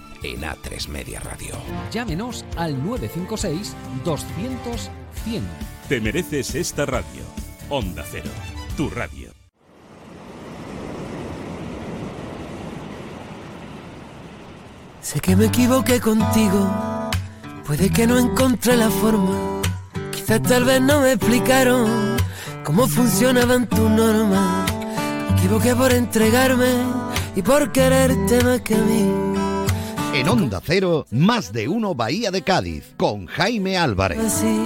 en A3 Media Radio. Llámenos al 956 200 100. Te mereces esta radio. Onda Cero, tu radio. Sé que me equivoqué contigo, puede que no encontré la forma, quizás tal vez no me explicaron cómo funcionaban tus normas. Me equivoqué por entregarme y por quererte más que a mí. En Onda Cero, más de uno Bahía de Cádiz, con Jaime Álvarez. Así,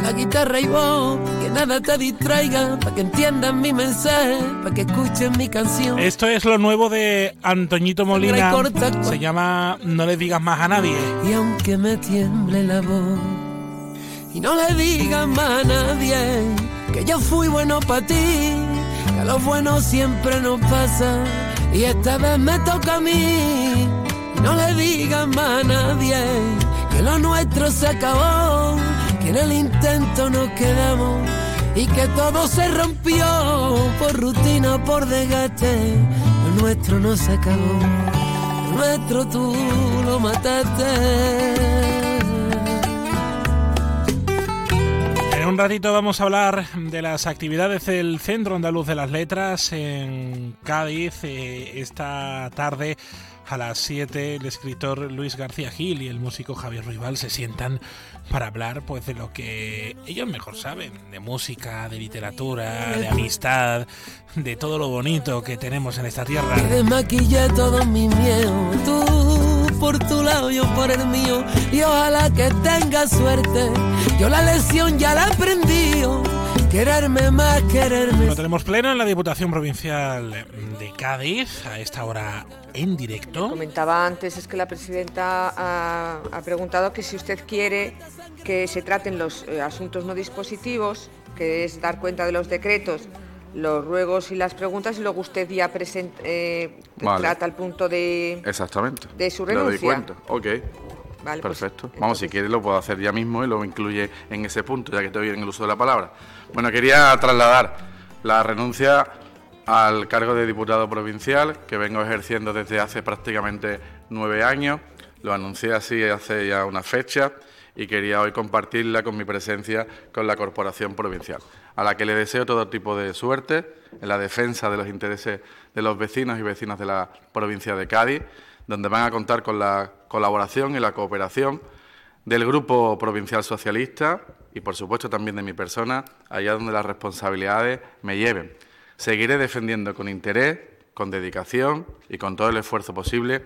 la guitarra y voz, que nada te distraiga, para que entiendan mi mensaje, para que escuchen mi canción. Esto es lo nuevo de Antoñito Molina. Se llama No le digas más a nadie. Y aunque me tiemble la voz, y no le digas más a nadie, que yo fui bueno para ti, que a los buenos siempre nos pasa, y esta vez me toca a mí. No le digas más a nadie que lo nuestro se acabó, que en el intento nos quedamos y que todo se rompió por rutina, por desgaste. Lo nuestro no se acabó, lo nuestro tú lo mataste. En un ratito vamos a hablar de las actividades del Centro Andaluz de las Letras en Cádiz eh, esta tarde. A las 7 el escritor Luis García Gil y el músico Javier Ruibal se sientan para hablar pues de lo que ellos mejor saben, de música, de literatura, de amistad, de todo lo bonito que tenemos en esta tierra. Desmaquillé todo mi miedo, tú por tu lado, yo por el mío, y ojalá que tengas suerte. Yo la lección ya la aprendí, quererme más, quererme. Lo tenemos pleno en la Diputación Provincial de Cádiz, a esta hora en directo. Comentaba antes, es que la presidenta ha, ha preguntado que si usted quiere que se traten los eh, asuntos no dispositivos, que es dar cuenta de los decretos, los ruegos y las preguntas, y luego usted ya presenta, eh, Vale. trata el punto de, Exactamente. de su Le doy renuncia. cuenta. Ok. Vale, pues, Perfecto. Vamos, si quieres lo puedo hacer ya mismo y lo incluye en ese punto, ya que te doy en el uso de la palabra. Bueno, quería trasladar la renuncia al cargo de diputado provincial que vengo ejerciendo desde hace prácticamente nueve años. Lo anuncié así hace ya una fecha y quería hoy compartirla con mi presencia con la Corporación Provincial, a la que le deseo todo tipo de suerte en la defensa de los intereses de los vecinos y vecinas de la provincia de Cádiz, donde van a contar con la colaboración y la cooperación del Grupo Provincial Socialista y, por supuesto, también de mi persona, allá donde las responsabilidades me lleven. Seguiré defendiendo con interés, con dedicación y con todo el esfuerzo posible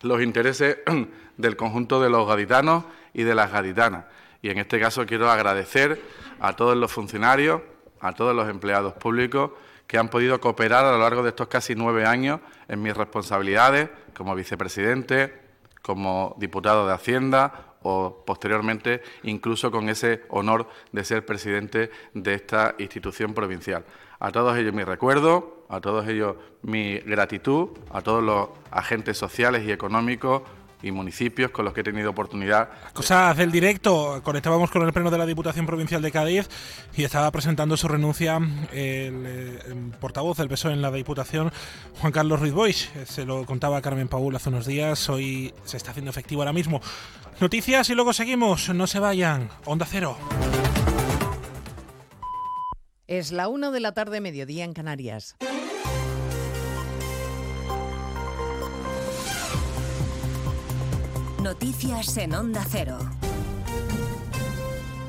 los intereses del conjunto de los gaditanos y de las gaditanas. Y en este caso quiero agradecer a todos los funcionarios, a todos los empleados públicos que han podido cooperar a lo largo de estos casi nueve años en mis responsabilidades como vicepresidente, como diputado de Hacienda o posteriormente incluso con ese honor de ser presidente de esta institución provincial. A todos ellos mi recuerdo, a todos ellos mi gratitud, a todos los agentes sociales y económicos y municipios con los que he tenido oportunidad. Cosas del directo, conectábamos con el pleno de la Diputación Provincial de Cádiz y estaba presentando su renuncia el, eh, portavoz del PSOE en la Diputación, Juan Carlos Ruiz Boix. Se lo contaba Carmen Paul hace unos días, hoy se está haciendo efectivo ahora mismo. Noticias y luego seguimos, no se vayan. Onda Cero. Es la una de la tarde, mediodía en Canarias. Noticias en Onda Cero.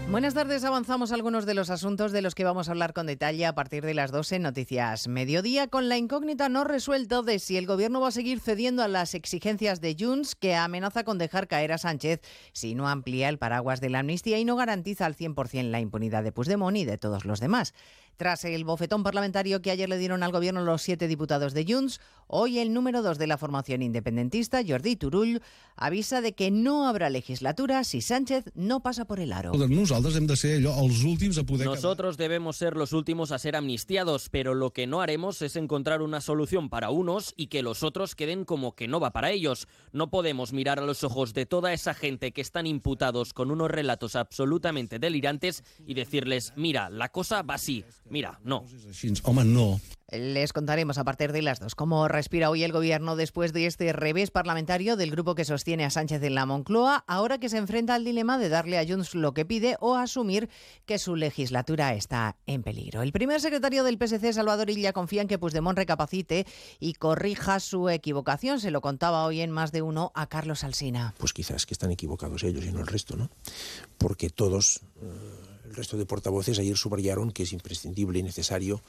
Buenas tardes, avanzamos algunos de los asuntos de los que vamos a hablar con detalle a partir de las 12 Noticias Mediodía con la incógnita no resuelta de si el gobierno va a seguir cediendo a las exigencias de Junts que amenaza con dejar caer a Sánchez si no amplía el paraguas de la amnistía y no garantiza al 100% la impunidad de Puigdemont y de todos los demás. Tras el bofetón parlamentario que ayer le dieron al gobierno los siete diputados de Junts, hoy el número dos de la formación independentista, Jordi Turull, avisa de que no habrá legislatura si Sánchez no pasa por el aro. Nosotros debemos ser los últimos a ser amnistiados, pero lo que no haremos es encontrar una solución para unos y que los otros queden como que no va para ellos. No podemos mirar a los ojos de toda esa gente que están imputados con unos relatos absolutamente delirantes y decirles, mira, la cosa va así. Mira, no. Les contaremos a partir de las dos cómo respira hoy el gobierno después de este revés parlamentario del grupo que sostiene a Sánchez en la Moncloa, ahora que se enfrenta al dilema de darle a Junts lo que pide o asumir que su legislatura está en peligro. El primer secretario del PSC, Salvador Illa, confía en que Puigdemont recapacite y corrija su equivocación. Se lo contaba hoy en más de uno a Carlos Alsina. Pues quizás que están equivocados ellos y no el resto, ¿no? Porque todos... Eh, el resto de portavoces ayer subrayaron que es imprescindible y necesario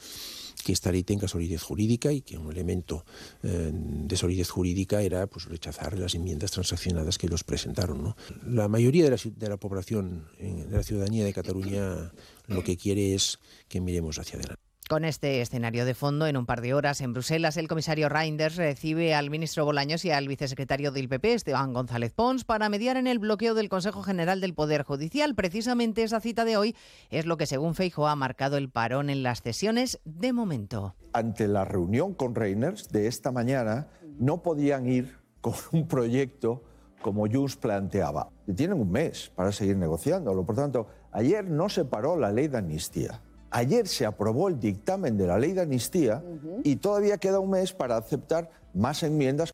que esta ley tenga solidez jurídica y que un elemento eh, de solidez jurídica era pues, rechazar las enmiendas transaccionadas que los presentaron. La mayoría de la población, de la ciudadanía de Cataluña, lo que quiere es que miremos hacia adelante. Con este escenario de fondo, en un par de horas en Bruselas, el comisario Reinders recibe al ministro Bolaños y al vicesecretario del PP, Esteban González Pons, para mediar en el bloqueo del Consejo General del Poder Judicial. Precisamente esa cita de hoy es lo que, según Feijo, ha marcado el parón en las sesiones de momento. Ante la reunión con Reinders de esta mañana, no podían ir con un proyecto como Junts planteaba. Tienen un mes para seguir negociándolo. Por tanto, ayer no se paró la ley de amnistía Ayer se aprobó el dictamen de la ley de amnistía y todavía queda un mes para aceptar más enmiendas.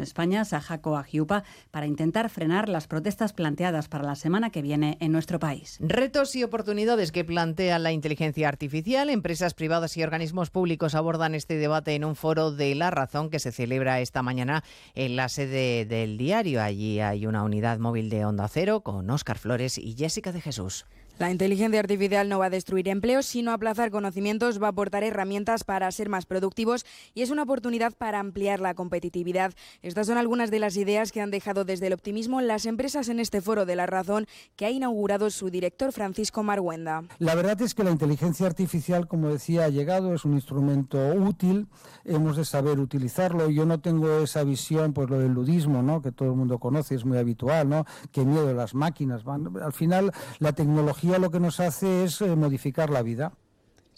España, Sajaco Agiupa, para intentar frenar las protestas planteadas para la semana que viene en nuestro país. Retos y oportunidades que plantea la inteligencia artificial. Empresas privadas y organismos públicos abordan este debate en un foro de La Razón que se celebra esta mañana en la sede del diario. Allí hay una unidad móvil de Onda Cero con Óscar Flores y Jessica de Jesús. La inteligencia artificial no va a destruir empleos, sino aplazar conocimientos, va a aportar herramientas para ser más productivos y es una oportunidad para ampliar la competitividad. Estas son algunas de las ideas que han dejado desde el optimismo las empresas en este foro de la razón que ha inaugurado su director Francisco Marguenda. La verdad es que la inteligencia artificial, como decía, ha llegado, es un instrumento útil, hemos de saber utilizarlo. Yo no tengo esa visión, pues lo del ludismo, ¿no? que todo el mundo conoce, es muy habitual, ¿no? que miedo las máquinas. Al final, la tecnología lo que nos hace es eh, modificar la vida.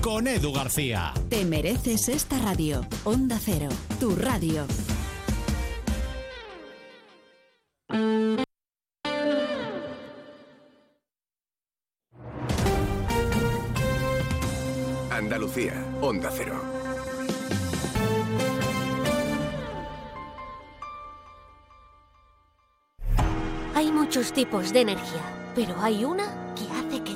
con Edu García. Te mereces esta radio. Onda Cero, tu radio. Andalucía, Onda Cero. Hay muchos tipos de energía, pero hay una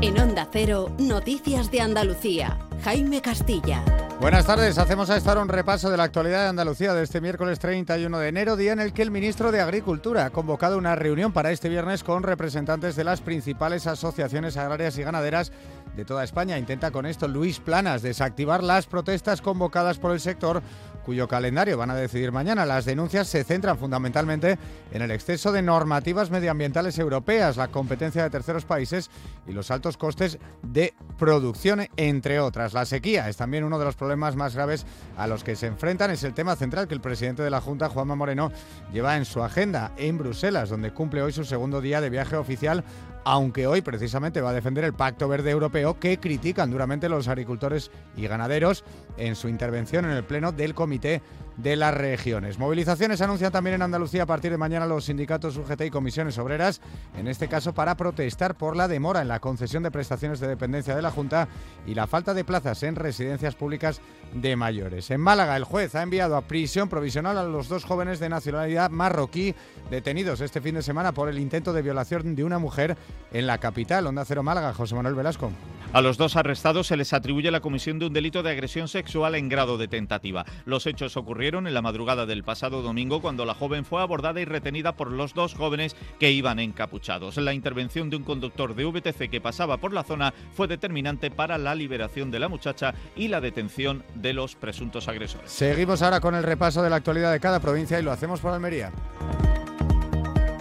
En Onda Cero, Noticias de Andalucía. Jaime Castilla. Buenas tardes, hacemos a esta un repaso de la actualidad de Andalucía de este miércoles 31 de enero, día en el que el ministro de Agricultura ha convocado una reunión para este viernes con representantes de las principales asociaciones agrarias y ganaderas de toda España. Intenta con esto Luis Planas desactivar las protestas convocadas por el sector cuyo calendario van a decidir mañana. Las denuncias se centran fundamentalmente en el exceso de normativas medioambientales europeas, la competencia de terceros países y los altos costes de producción, entre otras. La sequía es también uno de los problemas más graves a los que se enfrentan. Es el tema central que el presidente de la Junta, Juanma Moreno, lleva en su agenda en Bruselas, donde cumple hoy su segundo día de viaje oficial aunque hoy precisamente va a defender el Pacto Verde Europeo que critican duramente los agricultores y ganaderos en su intervención en el Pleno del Comité de las Regiones. Movilizaciones anuncian también en Andalucía a partir de mañana los sindicatos UGT y comisiones obreras, en este caso para protestar por la demora en la concesión de prestaciones de dependencia de la Junta y la falta de plazas en residencias públicas de mayores. En Málaga, el juez ha enviado a prisión provisional a los dos jóvenes de nacionalidad marroquí detenidos este fin de semana por el intento de violación de una mujer en la capital. Onda Cero Málaga, José Manuel Velasco. A los dos arrestados se les atribuye la comisión de un delito de agresión sexual en grado de tentativa. Los hechos ocurrieron en la madrugada del pasado domingo cuando la joven fue abordada y retenida por los dos jóvenes que iban encapuchados. La intervención de un conductor de VTC que pasaba por la zona fue determinante para la liberación de la muchacha y la detención de los presuntos agresores. Seguimos ahora con el repaso de la actualidad de cada provincia y lo hacemos por Almería.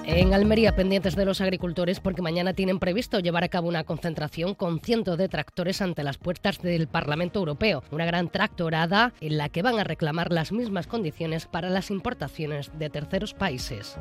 En Almería, pendientes de los agricultores, porque mañana tienen previsto llevar a cabo una concentración con cientos de tractores ante las puertas del Parlamento Europeo. Una gran tractorada en la que van a reclamar las mismas condiciones para las importaciones de terceros países.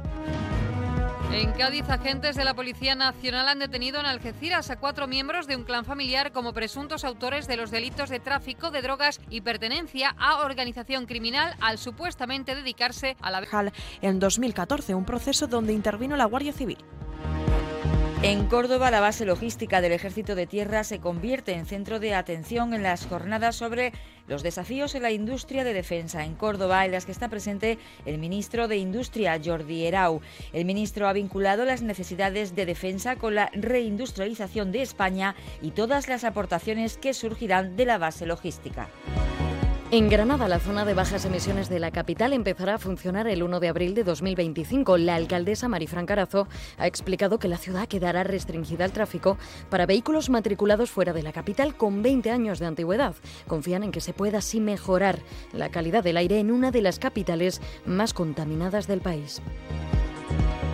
En Cádiz, agentes de la Policía Nacional han detenido en Algeciras a cuatro miembros de un clan familiar como presuntos autores de los delitos de tráfico de drogas y pertenencia a organización criminal al supuestamente dedicarse a la... En 2014, un proceso donde intervino la Guardia Civil. En Córdoba, la base logística del Ejército de Tierra se convierte en centro de atención en las jornadas sobre los desafíos en la industria de defensa en Córdoba, en las que está presente el ministro de Industria, Jordi Erau. El ministro ha vinculado las necesidades de defensa con la reindustrialización de España y todas las aportaciones que surgirán de la base logística. En Granada, la zona de bajas emisiones de la capital empezará a funcionar el 1 de abril de 2025. La alcaldesa Marifran Carazo ha explicado que la ciudad quedará restringida al tráfico para vehículos matriculados fuera de la capital con 20 años de antigüedad. Confían en que se pueda así mejorar la calidad del aire en una de las capitales más contaminadas del país.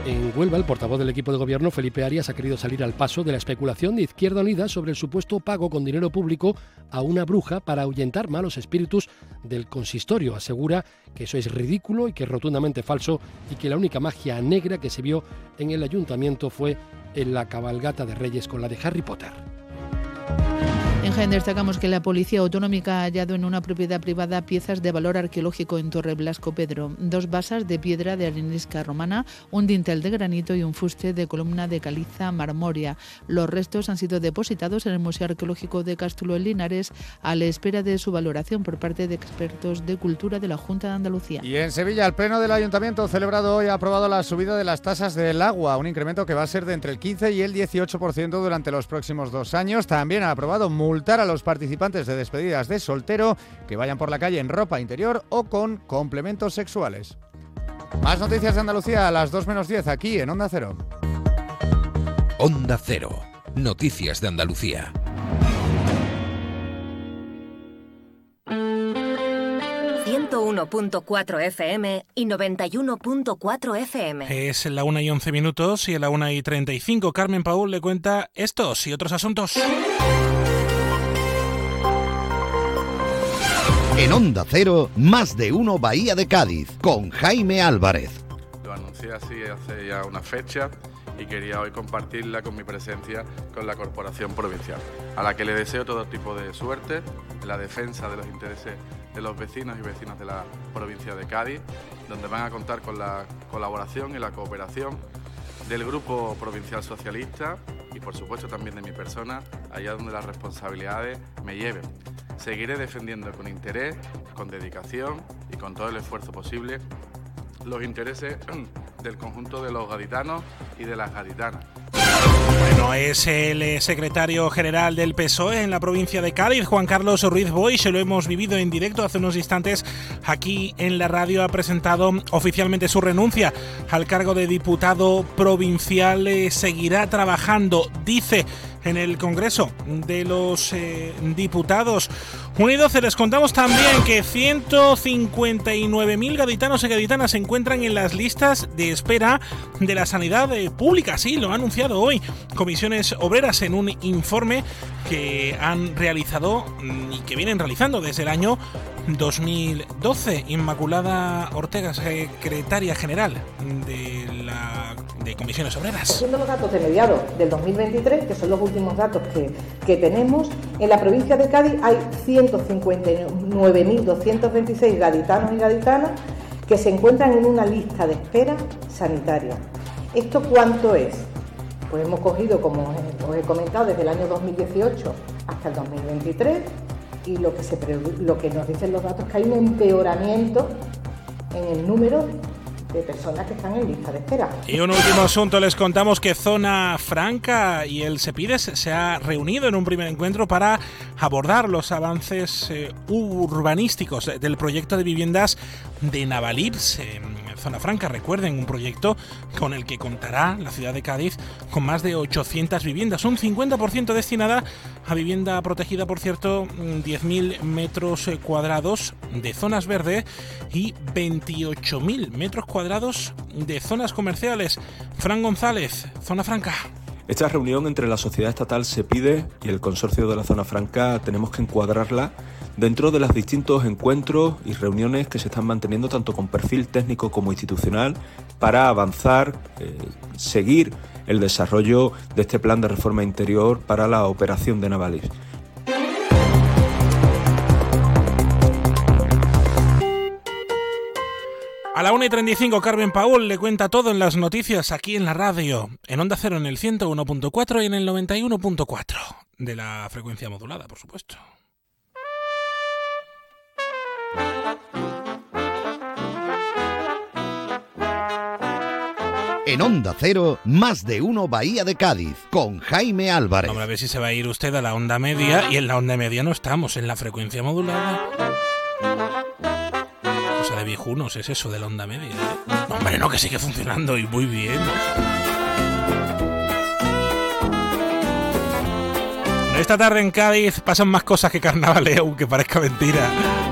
En Huelva, el portavoz del equipo de gobierno, Felipe Arias, ha querido salir al paso de la especulación de Izquierda Unida sobre el supuesto pago con dinero público a una bruja para ahuyentar malos espíritus del consistorio. Asegura que eso es ridículo y que es rotundamente falso y que la única magia negra que se vio en el ayuntamiento fue en la cabalgata de Reyes con la de Harry Potter. En Jaén destacamos que la Policía Autonómica ha hallado en una propiedad privada piezas de valor arqueológico en Torre Blasco Pedro, dos basas de piedra de arenisca romana, un dintel de granito y un fuste de columna de caliza marmoria. Los restos han sido depositados en el Museo Arqueológico de Castulo en Linares a la espera de su valoración por parte de expertos de cultura de la Junta de Andalucía. Y en Sevilla, el Pleno del Ayuntamiento celebrado hoy ha aprobado la subida de las tasas del agua, un incremento que va a ser de entre el 15 y el 18% durante los próximos dos años. También ha aprobado multar a los participantes de despedidas de soltero que vayan por la calle en ropa interior o con complementos sexuales. Más noticias de Andalucía a las 2 menos 10 aquí en Onda Cero. Onda Cero. Noticias de Andalucía. .4 FM y 91.4 FM. Es la 1 y 11 minutos y a la 1 y 35 Carmen Paul le cuenta estos y otros asuntos. En Onda Cero, más de uno Bahía de Cádiz, con Jaime Álvarez. Lo anuncié así hace ya una fecha y quería hoy compartirla con mi presencia con la Corporación Provincial, a la que le deseo todo tipo de suerte en la defensa de los intereses de los vecinos y vecinas de la provincia de Cádiz, donde van a contar con la colaboración y la cooperación del Grupo Provincial Socialista y por supuesto también de mi persona, allá donde las responsabilidades me lleven. Seguiré defendiendo con interés, con dedicación y con todo el esfuerzo posible los intereses del conjunto de los gaditanos y de las gaditanas. Bueno, es el eh, secretario general del PSOE en la provincia de Cádiz, Juan Carlos Ruiz Boy, se lo hemos vivido en directo hace unos instantes aquí en la radio, ha presentado oficialmente su renuncia al cargo de diputado provincial, eh, seguirá trabajando, dice en el Congreso de los eh, Diputados. Unidos, les contamos también que 159.000 gaditanos y gaditanas se encuentran en las listas de espera de la sanidad eh, pública. Sí, lo ha anunciado hoy Comisiones Obreras en un informe que han realizado mm, y que vienen realizando desde el año 2012. Inmaculada Ortega, secretaria general de la de Comisiones Obreras. Siendo los datos de mediados del 2023, que son los últimos datos que, que tenemos, en la provincia de Cádiz hay 159.226 gaditanos y gaditanas que se encuentran en una lista de espera sanitaria. ¿Esto cuánto es? Pues hemos cogido, como os he comentado, desde el año 2018 hasta el 2023 y lo que, lo que nos dicen los datos es que hay un empeoramiento en el número de personas que están en lista de espera. Y un último asunto, les contamos que Zona Franca y el CEPIDES se ha reunido en un primer encuentro para abordar los avances eh, urbanísticos del proyecto de viviendas de Navalips, Zona Franca. Recuerden, un proyecto con el que contará la ciudad de Cádiz con más de 800 viviendas, un 50% destinada a vivienda protegida, por cierto, 10.000 metros cuadrados de zonas verdes y 28.000 metros cuadrados de zonas comerciales. Fran González, Zona Franca. Esta reunión entre la sociedad estatal se pide y el consorcio de la zona franca tenemos que encuadrarla dentro de los distintos encuentros y reuniones que se están manteniendo tanto con perfil técnico como institucional para avanzar, eh, seguir el desarrollo de este plan de reforma interior para la operación de Navalis. A la 1 y 35, Carmen Paul le cuenta todo en las noticias aquí en la radio, en Onda Cero en el 101.4 y en el 91.4 de la frecuencia modulada, por supuesto. En Onda Cero, más de uno Bahía de Cádiz, con Jaime Álvarez. Vamos a ver si se va a ir usted a la onda media, y en la onda media no estamos, en la frecuencia modulada. Cosa de viejunos es eso de la onda media. ¿eh? hombre, no, que sigue funcionando y muy bien. Esta tarde en Cádiz pasan más cosas que carnavales, aunque parezca mentira.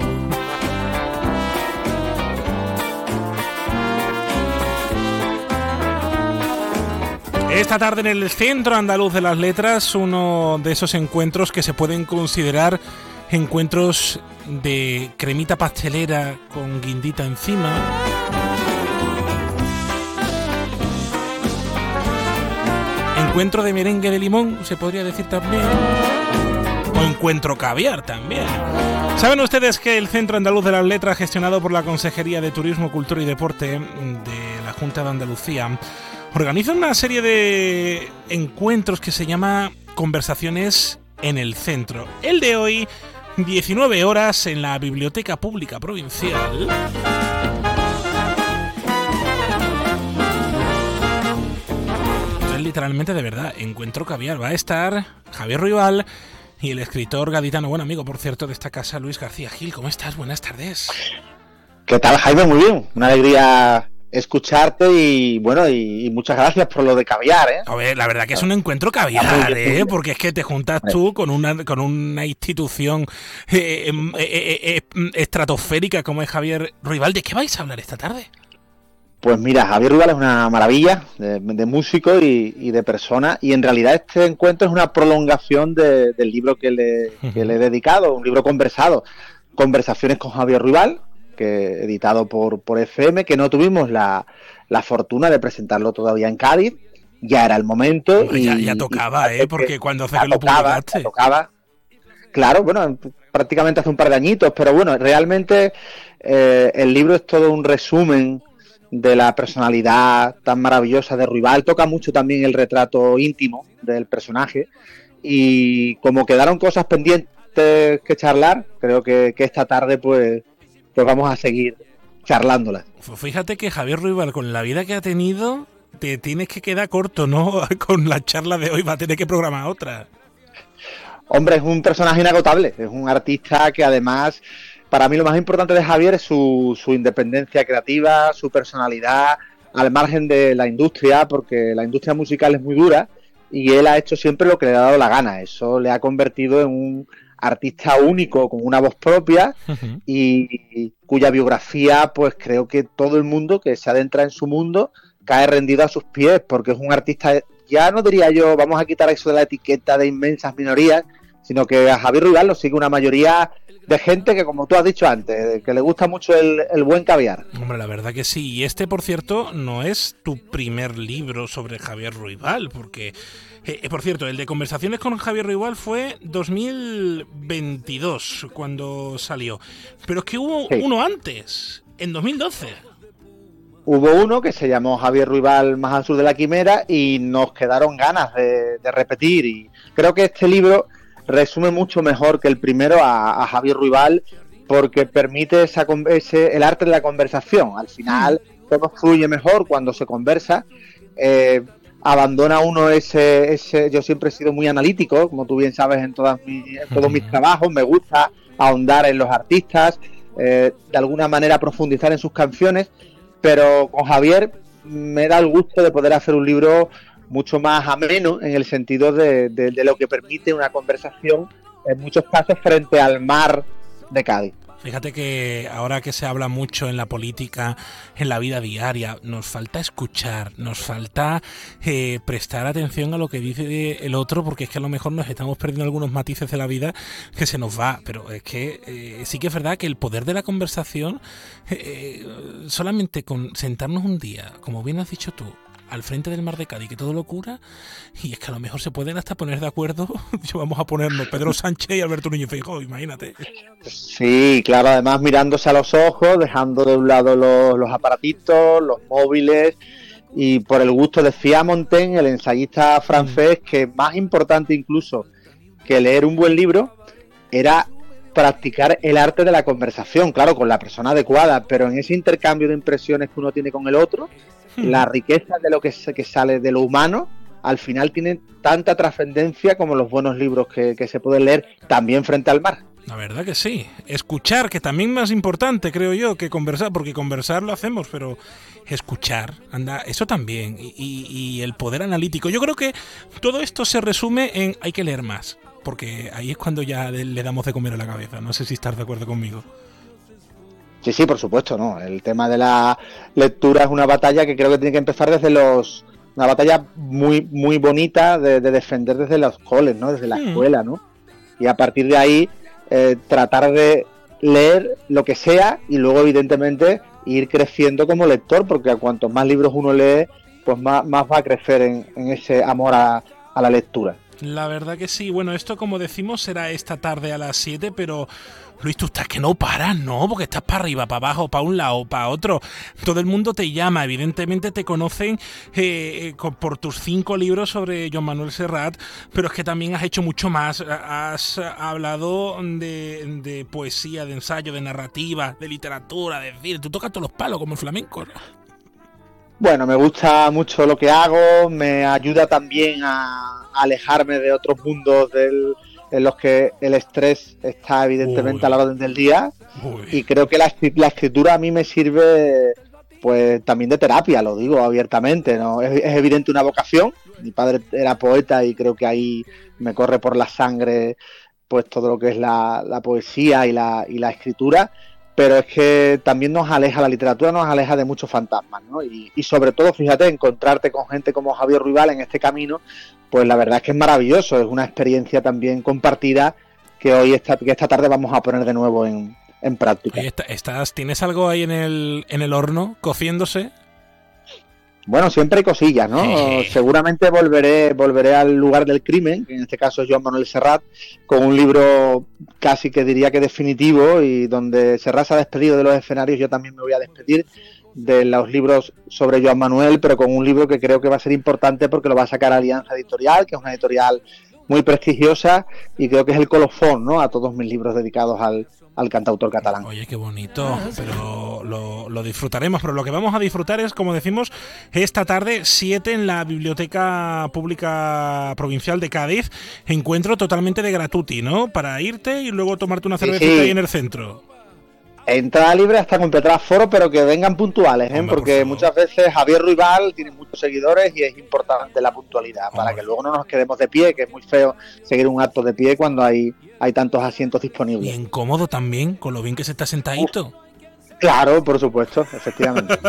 Esta tarde en el Centro Andaluz de las Letras, uno de esos encuentros que se pueden considerar encuentros de cremita pastelera con guindita encima. Encuentro de merengue de limón, se podría decir también. O encuentro caviar también. Saben ustedes que el Centro Andaluz de las Letras, gestionado por la Consejería de Turismo, Cultura y Deporte de la Junta de Andalucía, organiza una serie de encuentros que se llama Conversaciones en el Centro. El de hoy, 19 horas en la Biblioteca Pública Provincial. Literalmente de verdad, encuentro caviar. Va a estar Javier Ruibal y el escritor gaditano, buen amigo, por cierto, de esta casa, Luis García Gil. ¿Cómo estás? Buenas tardes. ¿Qué tal, Jaime? Muy bien. Una alegría escucharte y bueno, y, muchas gracias por lo de caviar, ¿eh? A ver, la verdad que es un encuentro caviar, ¿eh? Porque es que te juntas tú con una, con una institución eh, em, eh, eh, estratosférica como es Javier Ruibal. ¿De qué vais a hablar esta tarde? Pues mira, Javier Ruibal es una maravilla de, músico y, de persona y en realidad este encuentro es una prolongación del libro que le, que le he dedicado, un libro conversado, Conversaciones con Javier Ruibal, que editado por, por FM, que no tuvimos la, fortuna de presentarlo todavía en Cádiz. Ya era el momento. y, ya, tocaba, ¿eh? Porque cuando hace que lo publicaste. tocaba. Claro, bueno, prácticamente hace un par de añitos, pero bueno, realmente eh, el libro es todo un resumen de la personalidad tan maravillosa de Ruibal. Toca mucho también el retrato íntimo del personaje. Y como quedaron cosas pendientes que charlar, creo que, que esta tarde pues pues vamos a seguir charlándola. Fíjate que Javier Ruibal, con la vida que ha tenido, te tienes que quedar corto, ¿no? Con la charla de hoy va a tener que programar otra. Hombre, es un personaje inagotable, es un artista que además, para mí lo más importante de Javier es su, su independencia creativa, su personalidad, al margen de la industria, porque la industria musical es muy dura y él ha hecho siempre lo que le ha dado la gana. Eso le ha convertido en un artista único con una voz propia y, cuya biografía pues creo que todo el mundo que se adentra en su mundo cae rendido a sus pies porque es un artista ya no diría yo vamos a quitar eso de la etiqueta de inmensas minorías sino que a Javier Rugal lo sigue una mayoría de gente que, como tú has dicho antes, que le gusta mucho el, el, buen caviar. Hombre, la verdad que sí. Y este, por cierto, no es tu primer libro sobre Javier Ruibal, porque eh, por cierto, el de conversaciones con Javier Ruibal fue 2022 cuando salió. Pero es que hubo uno antes, en 2012. Hubo uno que se llamó Javier Ruibal más al sur de la quimera y nos quedaron ganas de, repetir. Y creo que este libro resume mucho mejor que el primero a, Javier Ruibal porque permite esa, ese, el arte de la conversación. Al final todo fluye mejor cuando se conversa. Eh, abandona uno ese, ese, yo siempre he sido muy analítico, como tú bien sabes en, todas mis, todos mis trabajos, me gusta ahondar en los artistas, eh, de alguna manera profundizar en sus canciones, pero con Javier me da el gusto de poder hacer un libro mucho más ameno en el sentido de, de lo que permite una conversación en muchos casos frente al mar de Cádiz. Fíjate que ahora que se habla mucho en la política, en la vida diaria, nos falta escuchar, nos falta eh, prestar atención a lo que dice el otro, porque es que a lo mejor nos estamos perdiendo algunos matices de la vida que se nos va. Pero es que eh, sí que es verdad que el poder de la conversación, eh, solamente con sentarnos un día, como bien has dicho tú, al frente del mar de Cádiz, que todo lo cura, y es que a lo mejor se pueden hasta poner de acuerdo. Vamos a ponernos Pedro Sánchez y Alberto Núñez Feijóo, imagínate. Sí, claro, además mirándose a los ojos, dejando de un lado los, los aparatitos, los móviles, y por el gusto de Montaigne, el ensayista francés, que más importante incluso que leer un buen libro era practicar el arte de la conversación, claro, con la persona adecuada, pero en ese intercambio de impresiones que uno tiene con el otro, la riqueza de lo que, que sale de lo humano al final tiene tanta trascendencia como los buenos libros que, se pueden leer también frente al mar. La verdad que sí. Escuchar, que también más importante, creo yo, que conversar, porque conversar lo hacemos, pero escuchar, anda, eso también. Y, el poder analítico. Yo creo que todo esto se resume en hay que leer más, porque ahí es cuando ya le damos de comer a la cabeza. No sé si estás de acuerdo conmigo. Sí, sí, por supuesto, ¿no? El tema de la lectura es una batalla que creo que tiene que empezar desde los... Una batalla muy, muy bonita de, defender desde los coles, ¿no? Desde la hmm. escuela, ¿no? Y a partir de ahí eh, tratar de leer lo que sea y luego, evidentemente, ir creciendo como lector, porque a cuantos más libros uno lee, pues más, más va a crecer en, ese amor a, a la lectura. La verdad que sí. Bueno, esto como decimos será esta tarde a las 7, pero Luis, tú estás que no paras, ¿no? Porque estás para arriba, para abajo, para un lado, para otro. Todo el mundo te llama, evidentemente te conocen eh, eh, por tus cinco libros sobre Joan Manuel Serrat, pero es que también has hecho mucho más. Has hablado de, poesía, de ensayo, de narrativa, de literatura, de decir, tú tocas todos los palos como el flamenco. Bueno, me gusta mucho lo que hago, me ayuda también a alejarme de otros mundos del en los que el estrés está evidentemente a la orden del día. Y creo que la, escritura a mí me sirve pues también de terapia, lo digo abiertamente, ¿no? Es, evidente una vocación, mi padre era poeta y creo que ahí me corre por la sangre pues todo lo que es la, poesía y la, y la escritura, pero es que también nos aleja, la literatura nos aleja de muchos fantasmas, ¿no? Y, y sobre todo, fíjate, encontrarte con gente como Javier Ruibal en este camino, pues la verdad es que es maravilloso, es una experiencia también compartida que hoy esta, que esta tarde vamos a poner de nuevo en, práctica. estás, ¿Tienes algo ahí en el, en el horno cociéndose? Bueno, siempre hay cosillas, ¿no? Seguramente volveré, volveré al lugar del crimen, que en este caso es Joan Manuel Serrat, con un libro casi que diría que definitivo y donde Serrat se ha despedido de los escenarios, yo también me voy a despedir de los libros sobre Joan Manuel, pero con un libro que creo que va a ser importante porque lo va a sacar Alianza Editorial, que es una editorial muy prestigiosa y creo que es el colofón ¿no? a todos mis libros dedicados al, al cantautor catalán. Oye, qué bonito, pero lo, lo, disfrutaremos, pero lo que vamos a disfrutar es, como decimos, esta tarde 7 en la Biblioteca Pública Provincial de Cádiz, encuentro totalmente de gratuiti, ¿no? Para irte y luego tomarte una cervecita ahí en el centro. Entrada libre hasta completar foro, pero que vengan puntuales, ¿eh? porque muchas veces Javier Ruibal tiene muchos seguidores y es importante la puntualidad, para que luego no nos quedemos de pie, que es muy feo seguir un acto de pie cuando hay, hay tantos asientos disponibles. Y incómodo también, con lo bien que se está sentadito. Claro, por supuesto, efectivamente.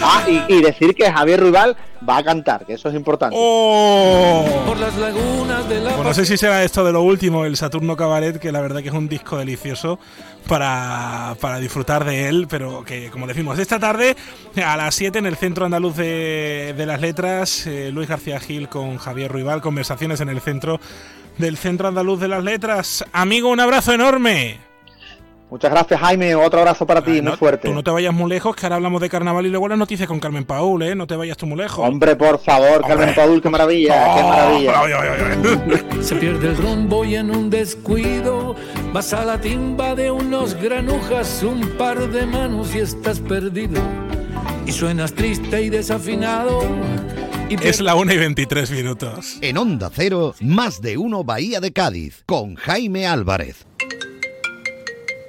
ah, y, decir que Javier Ruibal va a cantar, que eso es importante. Oh. Por las lagunas de la... no sé si será esto de lo último, el Saturno Cabaret, que la verdad que es un disco delicioso para, disfrutar de él, pero que, como decimos, esta tarde a las 7 en el Centro Andaluz de, las Letras, eh, Luis García Gil con Javier Ruibal, conversaciones en el centro del Centro Andaluz de las Letras. Amigo, un abrazo enorme. Muchas gracias, Jaime. Otro abrazo para ti, muy fuerte. Tú no te vayas muy lejos, que ahora hablamos de carnaval y luego las noticias con Carmen Paul, ¿eh? No te vayas tú muy lejos. Hombre, por favor, Carmen Paul, qué maravilla, qué maravilla. Se pierde el rumbo y en un descuido vas a la timba de unos granujas, un par de manos y estás perdido. Y suenas triste y desafinado. Es la 1 y 23 minutos. En Onda Cero, más de uno Bahía de Cádiz, con Jaime Álvarez.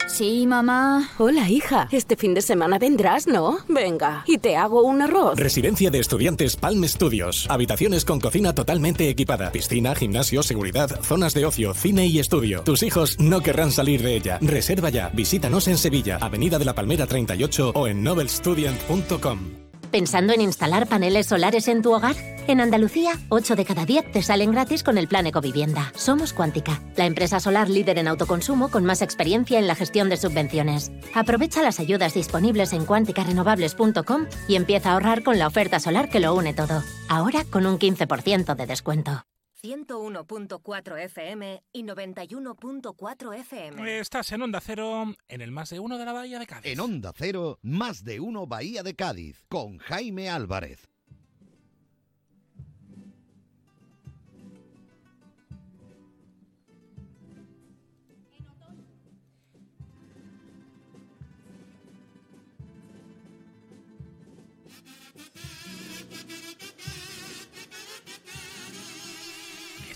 Sí, mamá. Hola, hija. Este fin de semana vendrás, ¿no? Venga, y te hago un arroz. Residencia de estudiantes Palm Studios. Habitaciones con cocina totalmente equipada. Piscina, gimnasio, seguridad, zonas de ocio, cine y estudio. Tus hijos no querrán salir de ella. Reserva ya. Visítanos en Sevilla, Avenida de la Palmera 38 o en nobelstudent.com. ¿Pensando en instalar paneles solares en tu hogar? En Andalucía, 8 de cada 10 te salen gratis con el plan Ecovivienda. Somos Cuántica, la empresa solar líder en autoconsumo con más experiencia en la gestión de subvenciones. Aprovecha las ayudas disponibles en cuánticarenovables.com y empieza a ahorrar con la oferta solar que lo une todo. Ahora con un 15% de descuento. 101.4 FM y 91.4 FM. Estás en Onda Cero, en el más de uno de la Bahía de Cádiz. En Onda Cero, más de uno Bahía de Cádiz, con Jaime Álvarez.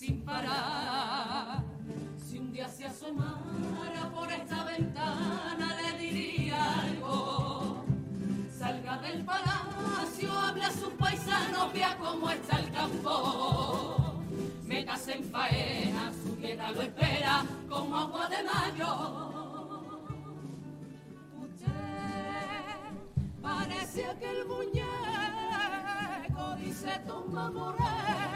sin parar. Si un día se asomara por esta ventana, le diría algo. Salga del palacio, habla a sus paisanos, vea cómo está el campo. Métase en faena, su tierra lo espera como agua de mayo. Parece aquel muñeco, dice Tomás Moreno,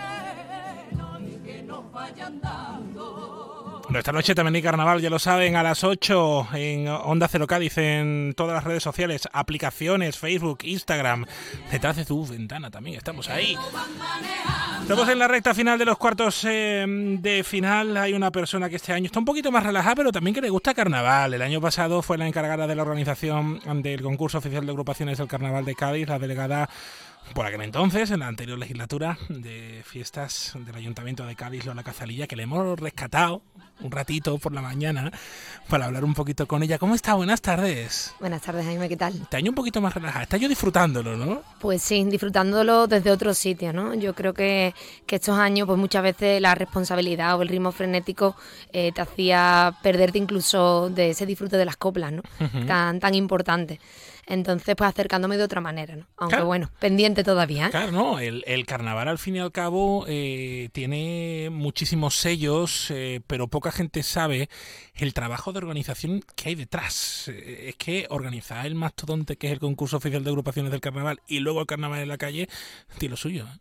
y que no vaya andando. Bueno, esta noche también hay carnaval, ya lo saben, a las 8 en Onda Cero Cádiz, en todas las redes sociales, aplicaciones, Facebook, Instagram, detrás de tu ventana también, estamos ahí. Estamos en la recta final de los cuartos eh, de final. Hay una persona que este año está un poquito más relajada, pero también que le gusta carnaval. El año pasado fue la encargada de la organización del concurso oficial de agrupaciones del Carnaval de Cádiz, la delegada por aquel entonces, en la anterior legislatura de fiestas del Ayuntamiento de Cádiz, Lola Cazalilla, que le hemos rescatado un ratito por la mañana para hablar un poquito con ella. ¿Cómo está? Buenas tardes. Buenas tardes, Jaime, ¿qué tal? Este año un poquito más relajada. Está yo disfrutándolo, ¿no? Pues sí, disfrutándolo desde otro sitio, ¿no? Yo creo que, que estos años, pues muchas veces la responsabilidad o el ritmo frenético eh, te hacía perderte incluso de ese disfrute de las coplas, ¿no? Tan, tan importante. Entonces, pues acercándome de otra manera, ¿no? Aunque Claro. bueno, pendiente todavía. ¿eh? Claro, no, el, el carnaval al fin y al cabo eh, tiene muchísimos sellos, eh, pero poca gente sabe el trabajo de organización que hay detrás. Eh, es que organizar el mastodonte que es el concurso oficial de agrupaciones del carnaval y luego el carnaval en la calle tiene lo suyo. ¿eh?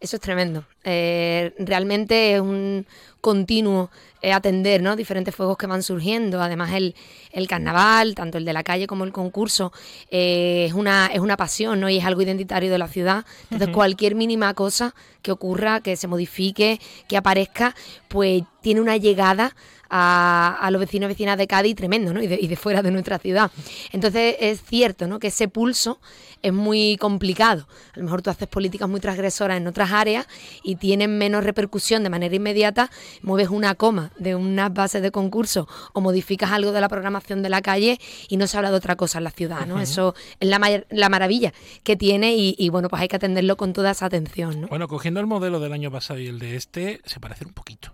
Eso es tremendo. Eh, realmente es un continuo eh, atender ¿no? diferentes fuegos que van surgiendo. Además, el, el carnaval, tanto el de la calle como el concurso, eh, es, una, es una pasión ¿no? y es algo identitario de la ciudad. Entonces, cualquier mínima cosa que ocurra, que se modifique, que aparezca, pues tiene una llegada a, a los vecinos y vecinas de Cádiz tremendo, ¿no? Y de, y de fuera de nuestra ciudad. Entonces es cierto, ¿no? Que ese pulso es muy complicado. A lo mejor tú haces políticas muy transgresoras en otras áreas y tienen menos repercusión de manera inmediata, mueves una coma de unas bases de concurso o modificas algo de la programación de la calle y no se habla de otra cosa en la ciudad, ¿no? Eso es la, la maravilla que tiene y, y, bueno, pues hay que atenderlo con toda esa atención, ¿no? Bueno, cogiendo el modelo del año pasado y el de este, se parecen un poquito.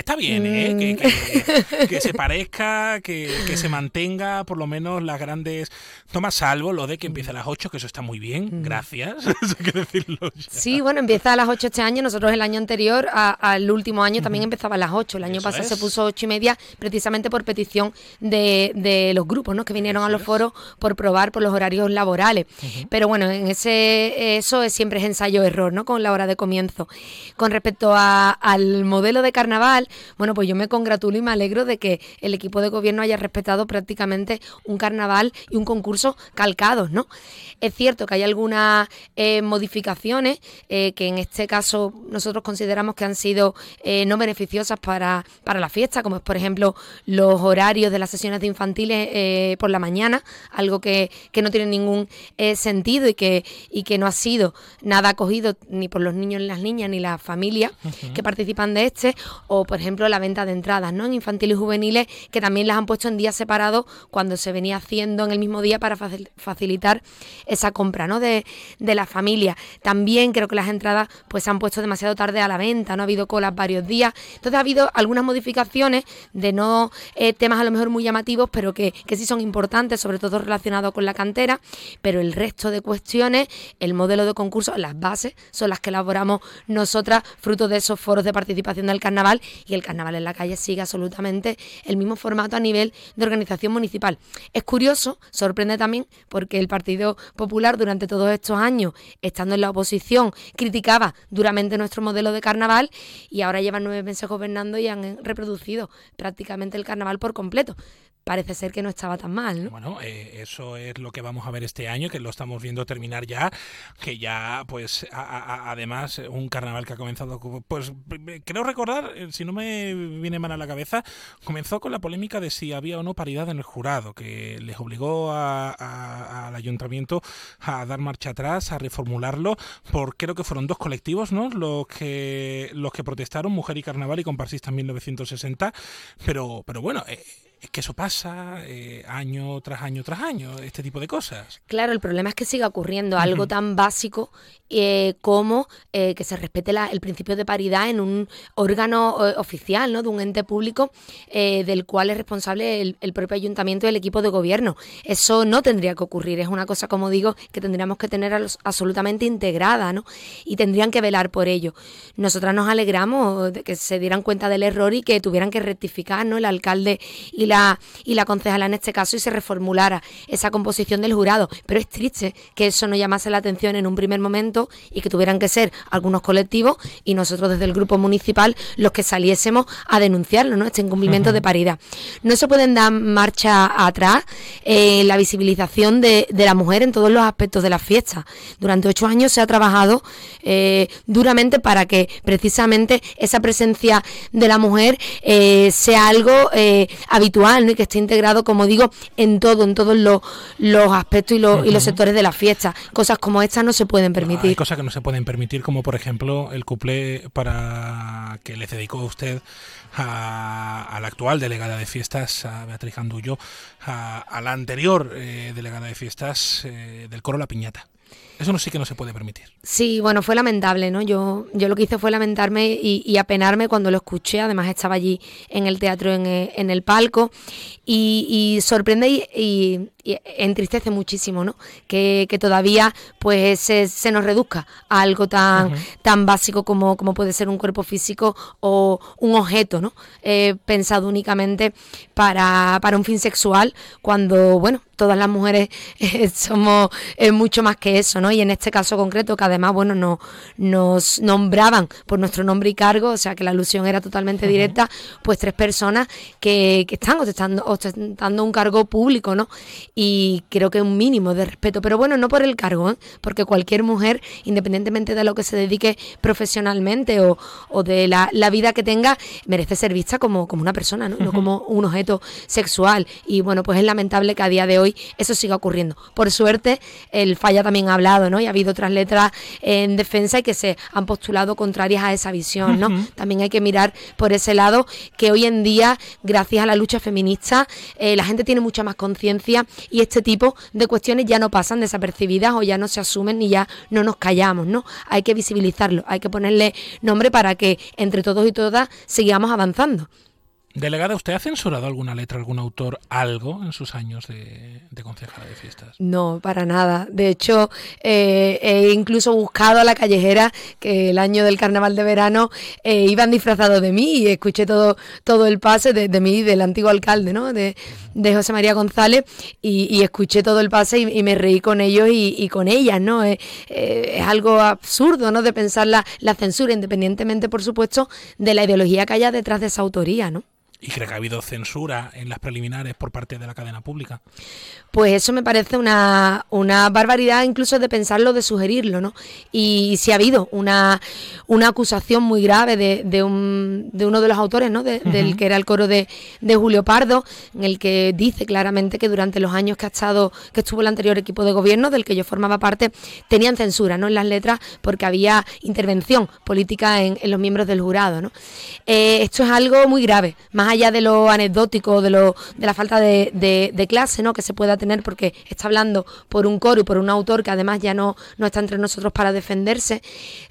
Que está bien, ¿eh? Mm. Que, que- que se parezca, que, que se mantenga por lo menos las grandes... Toma salvo lo de que empiece a las 8, que eso está muy bien, gracias. Eso hay que decirlo ya. Sí, bueno, empieza a las 8 este año. Nosotros el año anterior, a- al último año, también empezaba a las 8. El año Eso pasado es. se puso 8 y media precisamente por petición de, de los grupos, ¿no? Que vinieron a los foros por probar por los horarios laborales. Pero bueno, en ese eso es, siempre es ensayo-error, ¿no? Con la hora de comienzo. Con respecto a- al modelo de carnaval, bueno, pues yo me congratulo y me alegro de que el equipo de gobierno haya respetado prácticamente un carnaval y un concurso calcados, ¿no? Es cierto que hay algunas eh, modificaciones eh, que en este caso nosotros consideramos que han sido eh, no beneficiosas para, para la fiesta, como es por ejemplo los horarios de las sesiones de infantiles por la mañana, algo que, que no tiene ningún sentido y que, y que no ha sido nada acogido ni por los niños ni las niñas ni las familias que participan de este, o por ejemplo la venta de entradas ¿no? en infantiles y juveniles, que también las han puesto en días separados cuando se venía haciendo en el mismo día para facilitar esa compra ¿no? de, de la familia. También creo que las entradas pues se han puesto demasiado tarde a la venta, no ha habido colas varios días. Entonces ha habido algunas modificaciones de no eh, temas a lo mejor muy llamativos, pero que, que sí son importantes, sobre todo relacionados con la cantera, pero el resto de cuestiones, el modelo de concurso, las bases son las que elaboramos nosotras, fruto de esos foros de participación del carnaval y el carnaval en la calle sigue absolutamente el mismo formato a nivel de organización municipal. Es curioso, sorprende también porque el Partido Popular durante todos estos años, estando en la oposición, criticaba duramente nuestro modelo de carnaval y ahora llevan nueve meses gobernando y han reproducido prácticamente el carnaval por completo parece ser que no estaba tan mal. ¿no? Bueno, eh, eso es lo que vamos a ver este año, que lo estamos viendo terminar ya, que ya, pues, además, un carnaval que ha comenzado, pues, creo recordar, eh, si no me viene mal a la cabeza, comenzó con la polémica de si había o no paridad en el jurado, que les obligó al ayuntamiento a dar marcha atrás, a reformularlo, por creo que fueron dos colectivos, ¿no? Los que, los que protestaron, Mujer y Carnaval y Comparsista en 1960, pero, pero bueno, eh, es que eso pasa eh, año tras año tras año, este tipo de cosas. Claro, el problema es que siga ocurriendo algo tan básico eh, como eh, que se respete el principio de paridad en un órgano oficial, ¿no? de un ente público del cual es responsable el, propio ayuntamiento y el equipo de gobierno. Eso no tendría que ocurrir, es una cosa, como digo, que tendríamos que tener absolutamente integrada ¿no? y tendrían que velar por ello. Nosotras nos alegramos de que se dieran cuenta del error y que tuvieran que rectificar ¿no? el alcalde y la, y la concejala en este caso y se reformulara esa composición del jurado. Pero es triste que eso no llamase la atención en un primer momento y que tuvieran que ser algunos colectivos y nosotros desde el grupo municipal los que saliésemos a denunciarlo, ¿no? Este incumplimiento de paridad. No se pueden dar marcha atrás en la visibilización de, la mujer en todos los aspectos de la fiesta. Durante ocho años se ha trabajado eh, duramente para que precisamente esa presencia de la mujer eh, sea algo y que esté integrado, como digo, en todo, en todos los, aspectos y los, y los sectores de la fiesta. Cosas como estas no se pueden permitir. Hay cosas que no se pueden permitir, como por ejemplo el cuplé para que le dedicó a usted a, la actual delegada de fiestas, a Beatriz Andullo, a, la anterior eh, delegada de fiestas eh, del coro La Piñata. Eso no sí que no se puede permitir. Sí, bueno, fue lamentable, ¿no? Yo, yo lo que hice fue lamentarme y, apenarme cuando lo escuché. Además estaba allí en el teatro, en, eh, el palco. Y, sorprende y, entristece muchísimo, ¿no? Que, todavía pues se, nos reduzca a algo tan, tan básico como, como puede ser un cuerpo físico o un objeto, ¿no? Eh, pensado únicamente para, para un fin sexual, cuando, bueno, todas las mujeres eh, somos mucho más que eso, ¿no? Y en este caso concreto, que además, bueno, no, nos nombraban por nuestro nombre y cargo, o sea que la alusión era totalmente directa, pues tres personas que, que están ostentando, ostentando, un cargo público, ¿no? Y creo que un mínimo de respeto, pero bueno, no por el cargo, ¿eh? porque cualquier mujer, independientemente de lo que se dedique profesionalmente o, o de la, la, vida que tenga, merece ser vista como, como una persona, ¿no? no como un objeto sexual. Y bueno, pues es lamentable que a día de hoy eso siga ocurriendo. Por suerte, el falla también ha hablado ¿no? Y ha habido otras letras en defensa y que se han postulado contrarias a esa visión, ¿no? También hay que mirar por ese lado que hoy en día, gracias a la lucha feminista, eh, la gente tiene mucha más conciencia y este tipo de cuestiones ya no pasan desapercibidas o ya no se asumen ni ya no nos callamos, ¿no? Hay que visibilizarlo, hay que ponerle nombre para que entre todos y todas sigamos avanzando. Delegada, ¿usted ha censurado alguna letra, algún autor, algo en sus años de, de concejala de fiestas? No, para nada. De hecho, eh, he incluso buscado a la callejera que el año del carnaval de verano eh, iban disfrazados de mí y escuché todo, todo el pase de, mí, del antiguo alcalde, ¿no? De, José María González y, escuché todo el pase y, me reí con ellos y, con ellas, ¿no? Eh, eh, es algo absurdo, ¿no? De pensar la, la censura, independientemente, por supuesto, de la ideología que haya detrás de esa autoría, ¿no? ¿Y cree que ha habido censura en las preliminares por parte de la cadena pública? Pues eso me parece una, una barbaridad incluso de pensarlo, de sugerirlo, ¿no? Y si ha habido una, una acusación muy grave de, de, un, de uno de los autores, ¿no? De, Del que era el coro de, de Julio Pardo, en el que dice claramente que durante los años que ha estado, que estuvo el anterior equipo de gobierno, del que yo formaba parte, tenían censura, ¿no? En las letras, porque había intervención política en, en los miembros del jurado, ¿no? Eh, esto es algo muy grave, más allá de lo anecdótico, de lo, de la falta de, de- de clase, ¿no? Que se pueda tener porque está hablando por un coro y por un autor que además ya no, no está entre nosotros para defenderse.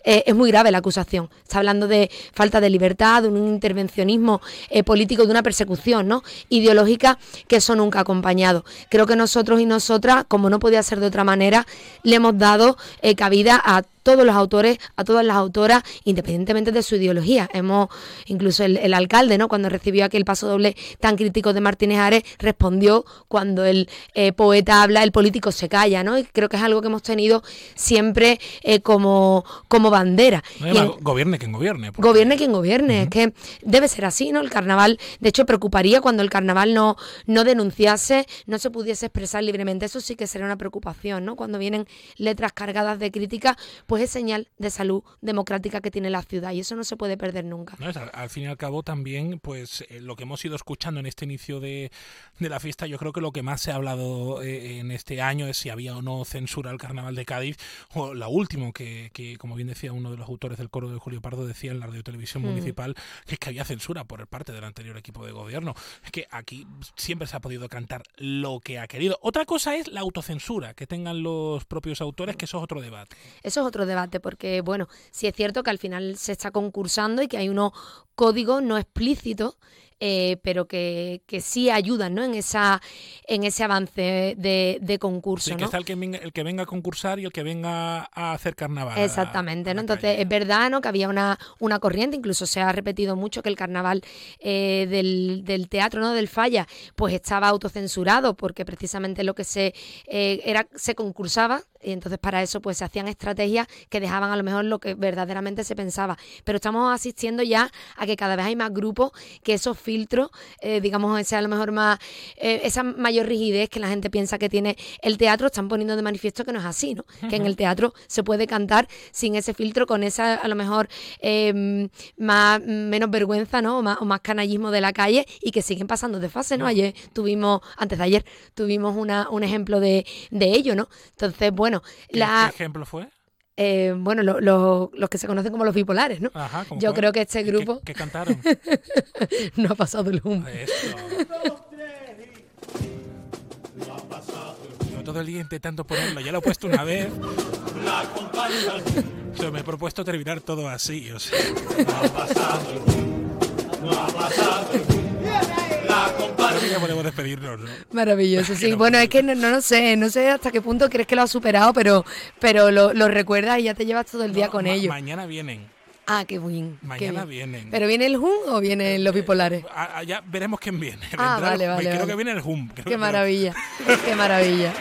Eh, es muy grave la acusación. Está hablando de falta de libertad, de un intervencionismo eh, político, de una persecución, ¿no? Ideológica que eso nunca ha acompañado. Creo que nosotros y nosotras, como no podía ser de otra manera, le hemos dado eh, cabida a todos los autores, a todas las autoras, independientemente de su ideología. Hemos, incluso el, el alcalde, ¿no? Cuando recibió aquel paso doble tan crítico de Martínez Ares, respondió cuando el eh, poeta habla, el político se calla, ¿no? Y creo que es algo que hemos tenido siempre eh, como, como bandera. No, Y además, en- gobierne quien gobierne. porque- Gobierne quien gobierne, es que debe ser así, ¿no? El carnaval, de hecho, preocuparía cuando el carnaval no, no denunciase, no se pudiese expresar libremente. Eso sí que sería una preocupación, ¿no? Cuando vienen letras cargadas de crítica, pues es señal de salud democrática que tiene la ciudad y eso no se puede perder nunca. ¿no? Es, al, al fin y al cabo también, pues eh, lo que hemos ido escuchando en este inicio de, de la fiesta, yo creo que lo que más se ha hablado eh, en este año es si había o no censura al carnaval de Cádiz, o la última que, que, como bien decía uno de los autores del coro de Julio Pardo, decía en la radio televisión Mm. municipal, que es que había censura por parte del anterior equipo de gobierno. Es que aquí siempre se ha podido cantar lo que ha querido. Otra cosa es la autocensura que tengan los propios autores, que eso es otro debate. Eso es otro debate, porque, bueno, sí es cierto que al final se está concursando y que hay unos códigos no explícitos, eh, pero que, que sí ayudan ¿no? en, esa, en ese avance de, de concurso. Sí, que ¿no? está el que, venga, el que venga a concursar y el que venga a hacer carnaval. a- Exactamente, ¿no? Entonces es verdad, ¿no? Que había una, una corriente, incluso se ha repetido mucho que el carnaval eh, del, del teatro, ¿no? Del Falla, pues estaba autocensurado porque precisamente lo que se eh, era se concursaba y entonces para eso pues se hacían estrategias que dejaban a lo mejor lo que verdaderamente se pensaba. Pero estamos asistiendo ya a que cada vez hay más grupos que esos filtros, eh, digamos, ese a lo mejor más, eh, esa mayor rigidez que la gente piensa que tiene el teatro, están poniendo de manifiesto que no es así, ¿no? Que en el teatro se puede cantar sin ese filtro, con esa a lo mejor eh, más menos vergüenza, ¿no? O más, o más canallismo de la calle y que siguen pasando de fase, ¿no? Ayer tuvimos, antes de ayer, tuvimos una, un ejemplo de, de ello, ¿no? Entonces, bueno, ¿Qué, la, qué ejemplo fue? Eh, bueno, lo- lo- los que se conocen como los bipolares, ¿no? Ajá, ¿cómo Yo fue? creo que este ¿Qué- grupo qué cantaron? no ha pasado el humo. Yo todo el día intentando ponerlo, ya lo he puesto una vez. O sea, me he propuesto terminar todo así, o sea. Ya podemos despedirnos, ¿no? Maravilloso, sí. Bueno, es que no, no lo sé, no sé hasta qué punto crees que lo has superado, pero, pero lo, lo recuerdas y ya te llevas todo el día No, con ma- ellos. Mañana vienen. Ah, qué bien. qué Mañana bien. vienen. ¿Pero viene el HUM o vienen los bipolares? Ah, ah, ya veremos quién viene. Ah, Vendrá el- vale, vale, Creo vale. que viene el creo Qué maravilla, qué maravilla.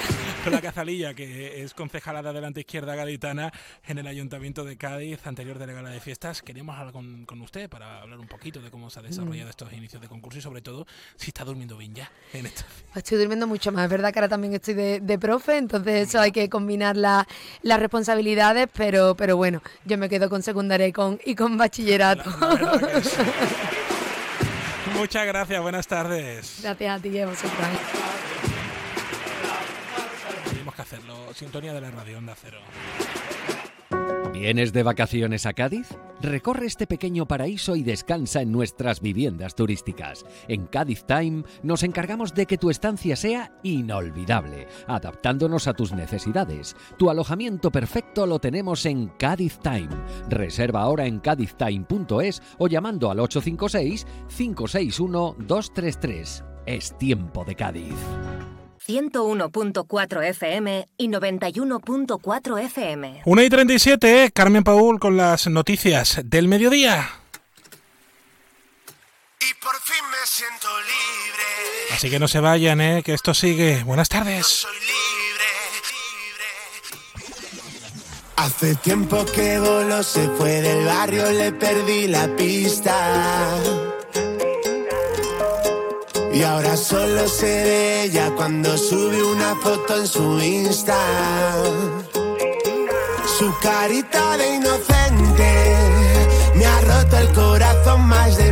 La Cazalilla, que es concejala de Adelante Izquierda Gaditana en el Ayuntamiento de Cádiz, anterior delegada de fiestas. Queríamos hablar con, con usted para hablar un poquito de cómo se han desarrollado Mm. estos inicios de concurso y sobre todo si está durmiendo bien ya en esto. Estoy durmiendo mucho más. Es verdad que ahora también estoy de, de profe, entonces eso hay que combinar la- las responsabilidades, pero, pero bueno, yo me quedo con secundaria y con, y con bachillerato. Muchas gracias, buenas tardes. Gracias a ti vosotros. Tenemos que hacerlo. Sintonía de la radio Onda Cero. ¿Vienes de vacaciones a Cádiz? Recorre este pequeño paraíso y descansa en nuestras viviendas turísticas. En Cádiz Time nos encargamos de que tu estancia sea inolvidable, adaptándonos a tus necesidades. Tu alojamiento perfecto lo tenemos en Cádiz Time. Reserva ahora en cadiztime.es o llamando al 856 561 233. Es tiempo de Cádiz. 101.4 FM y 91.4 FM. 1 y 37, Carmen Paul con las noticias del mediodía. Y por fin me siento libre. Así que no se vayan, ¿eh? que esto sigue. Buenas tardes. Hace tiempo que voló, se fue del barrio, le perdí la pista. Y ahora solo se ve ella cuando sube una foto en su Insta. Su carita de inocente me ha roto el corazón más de.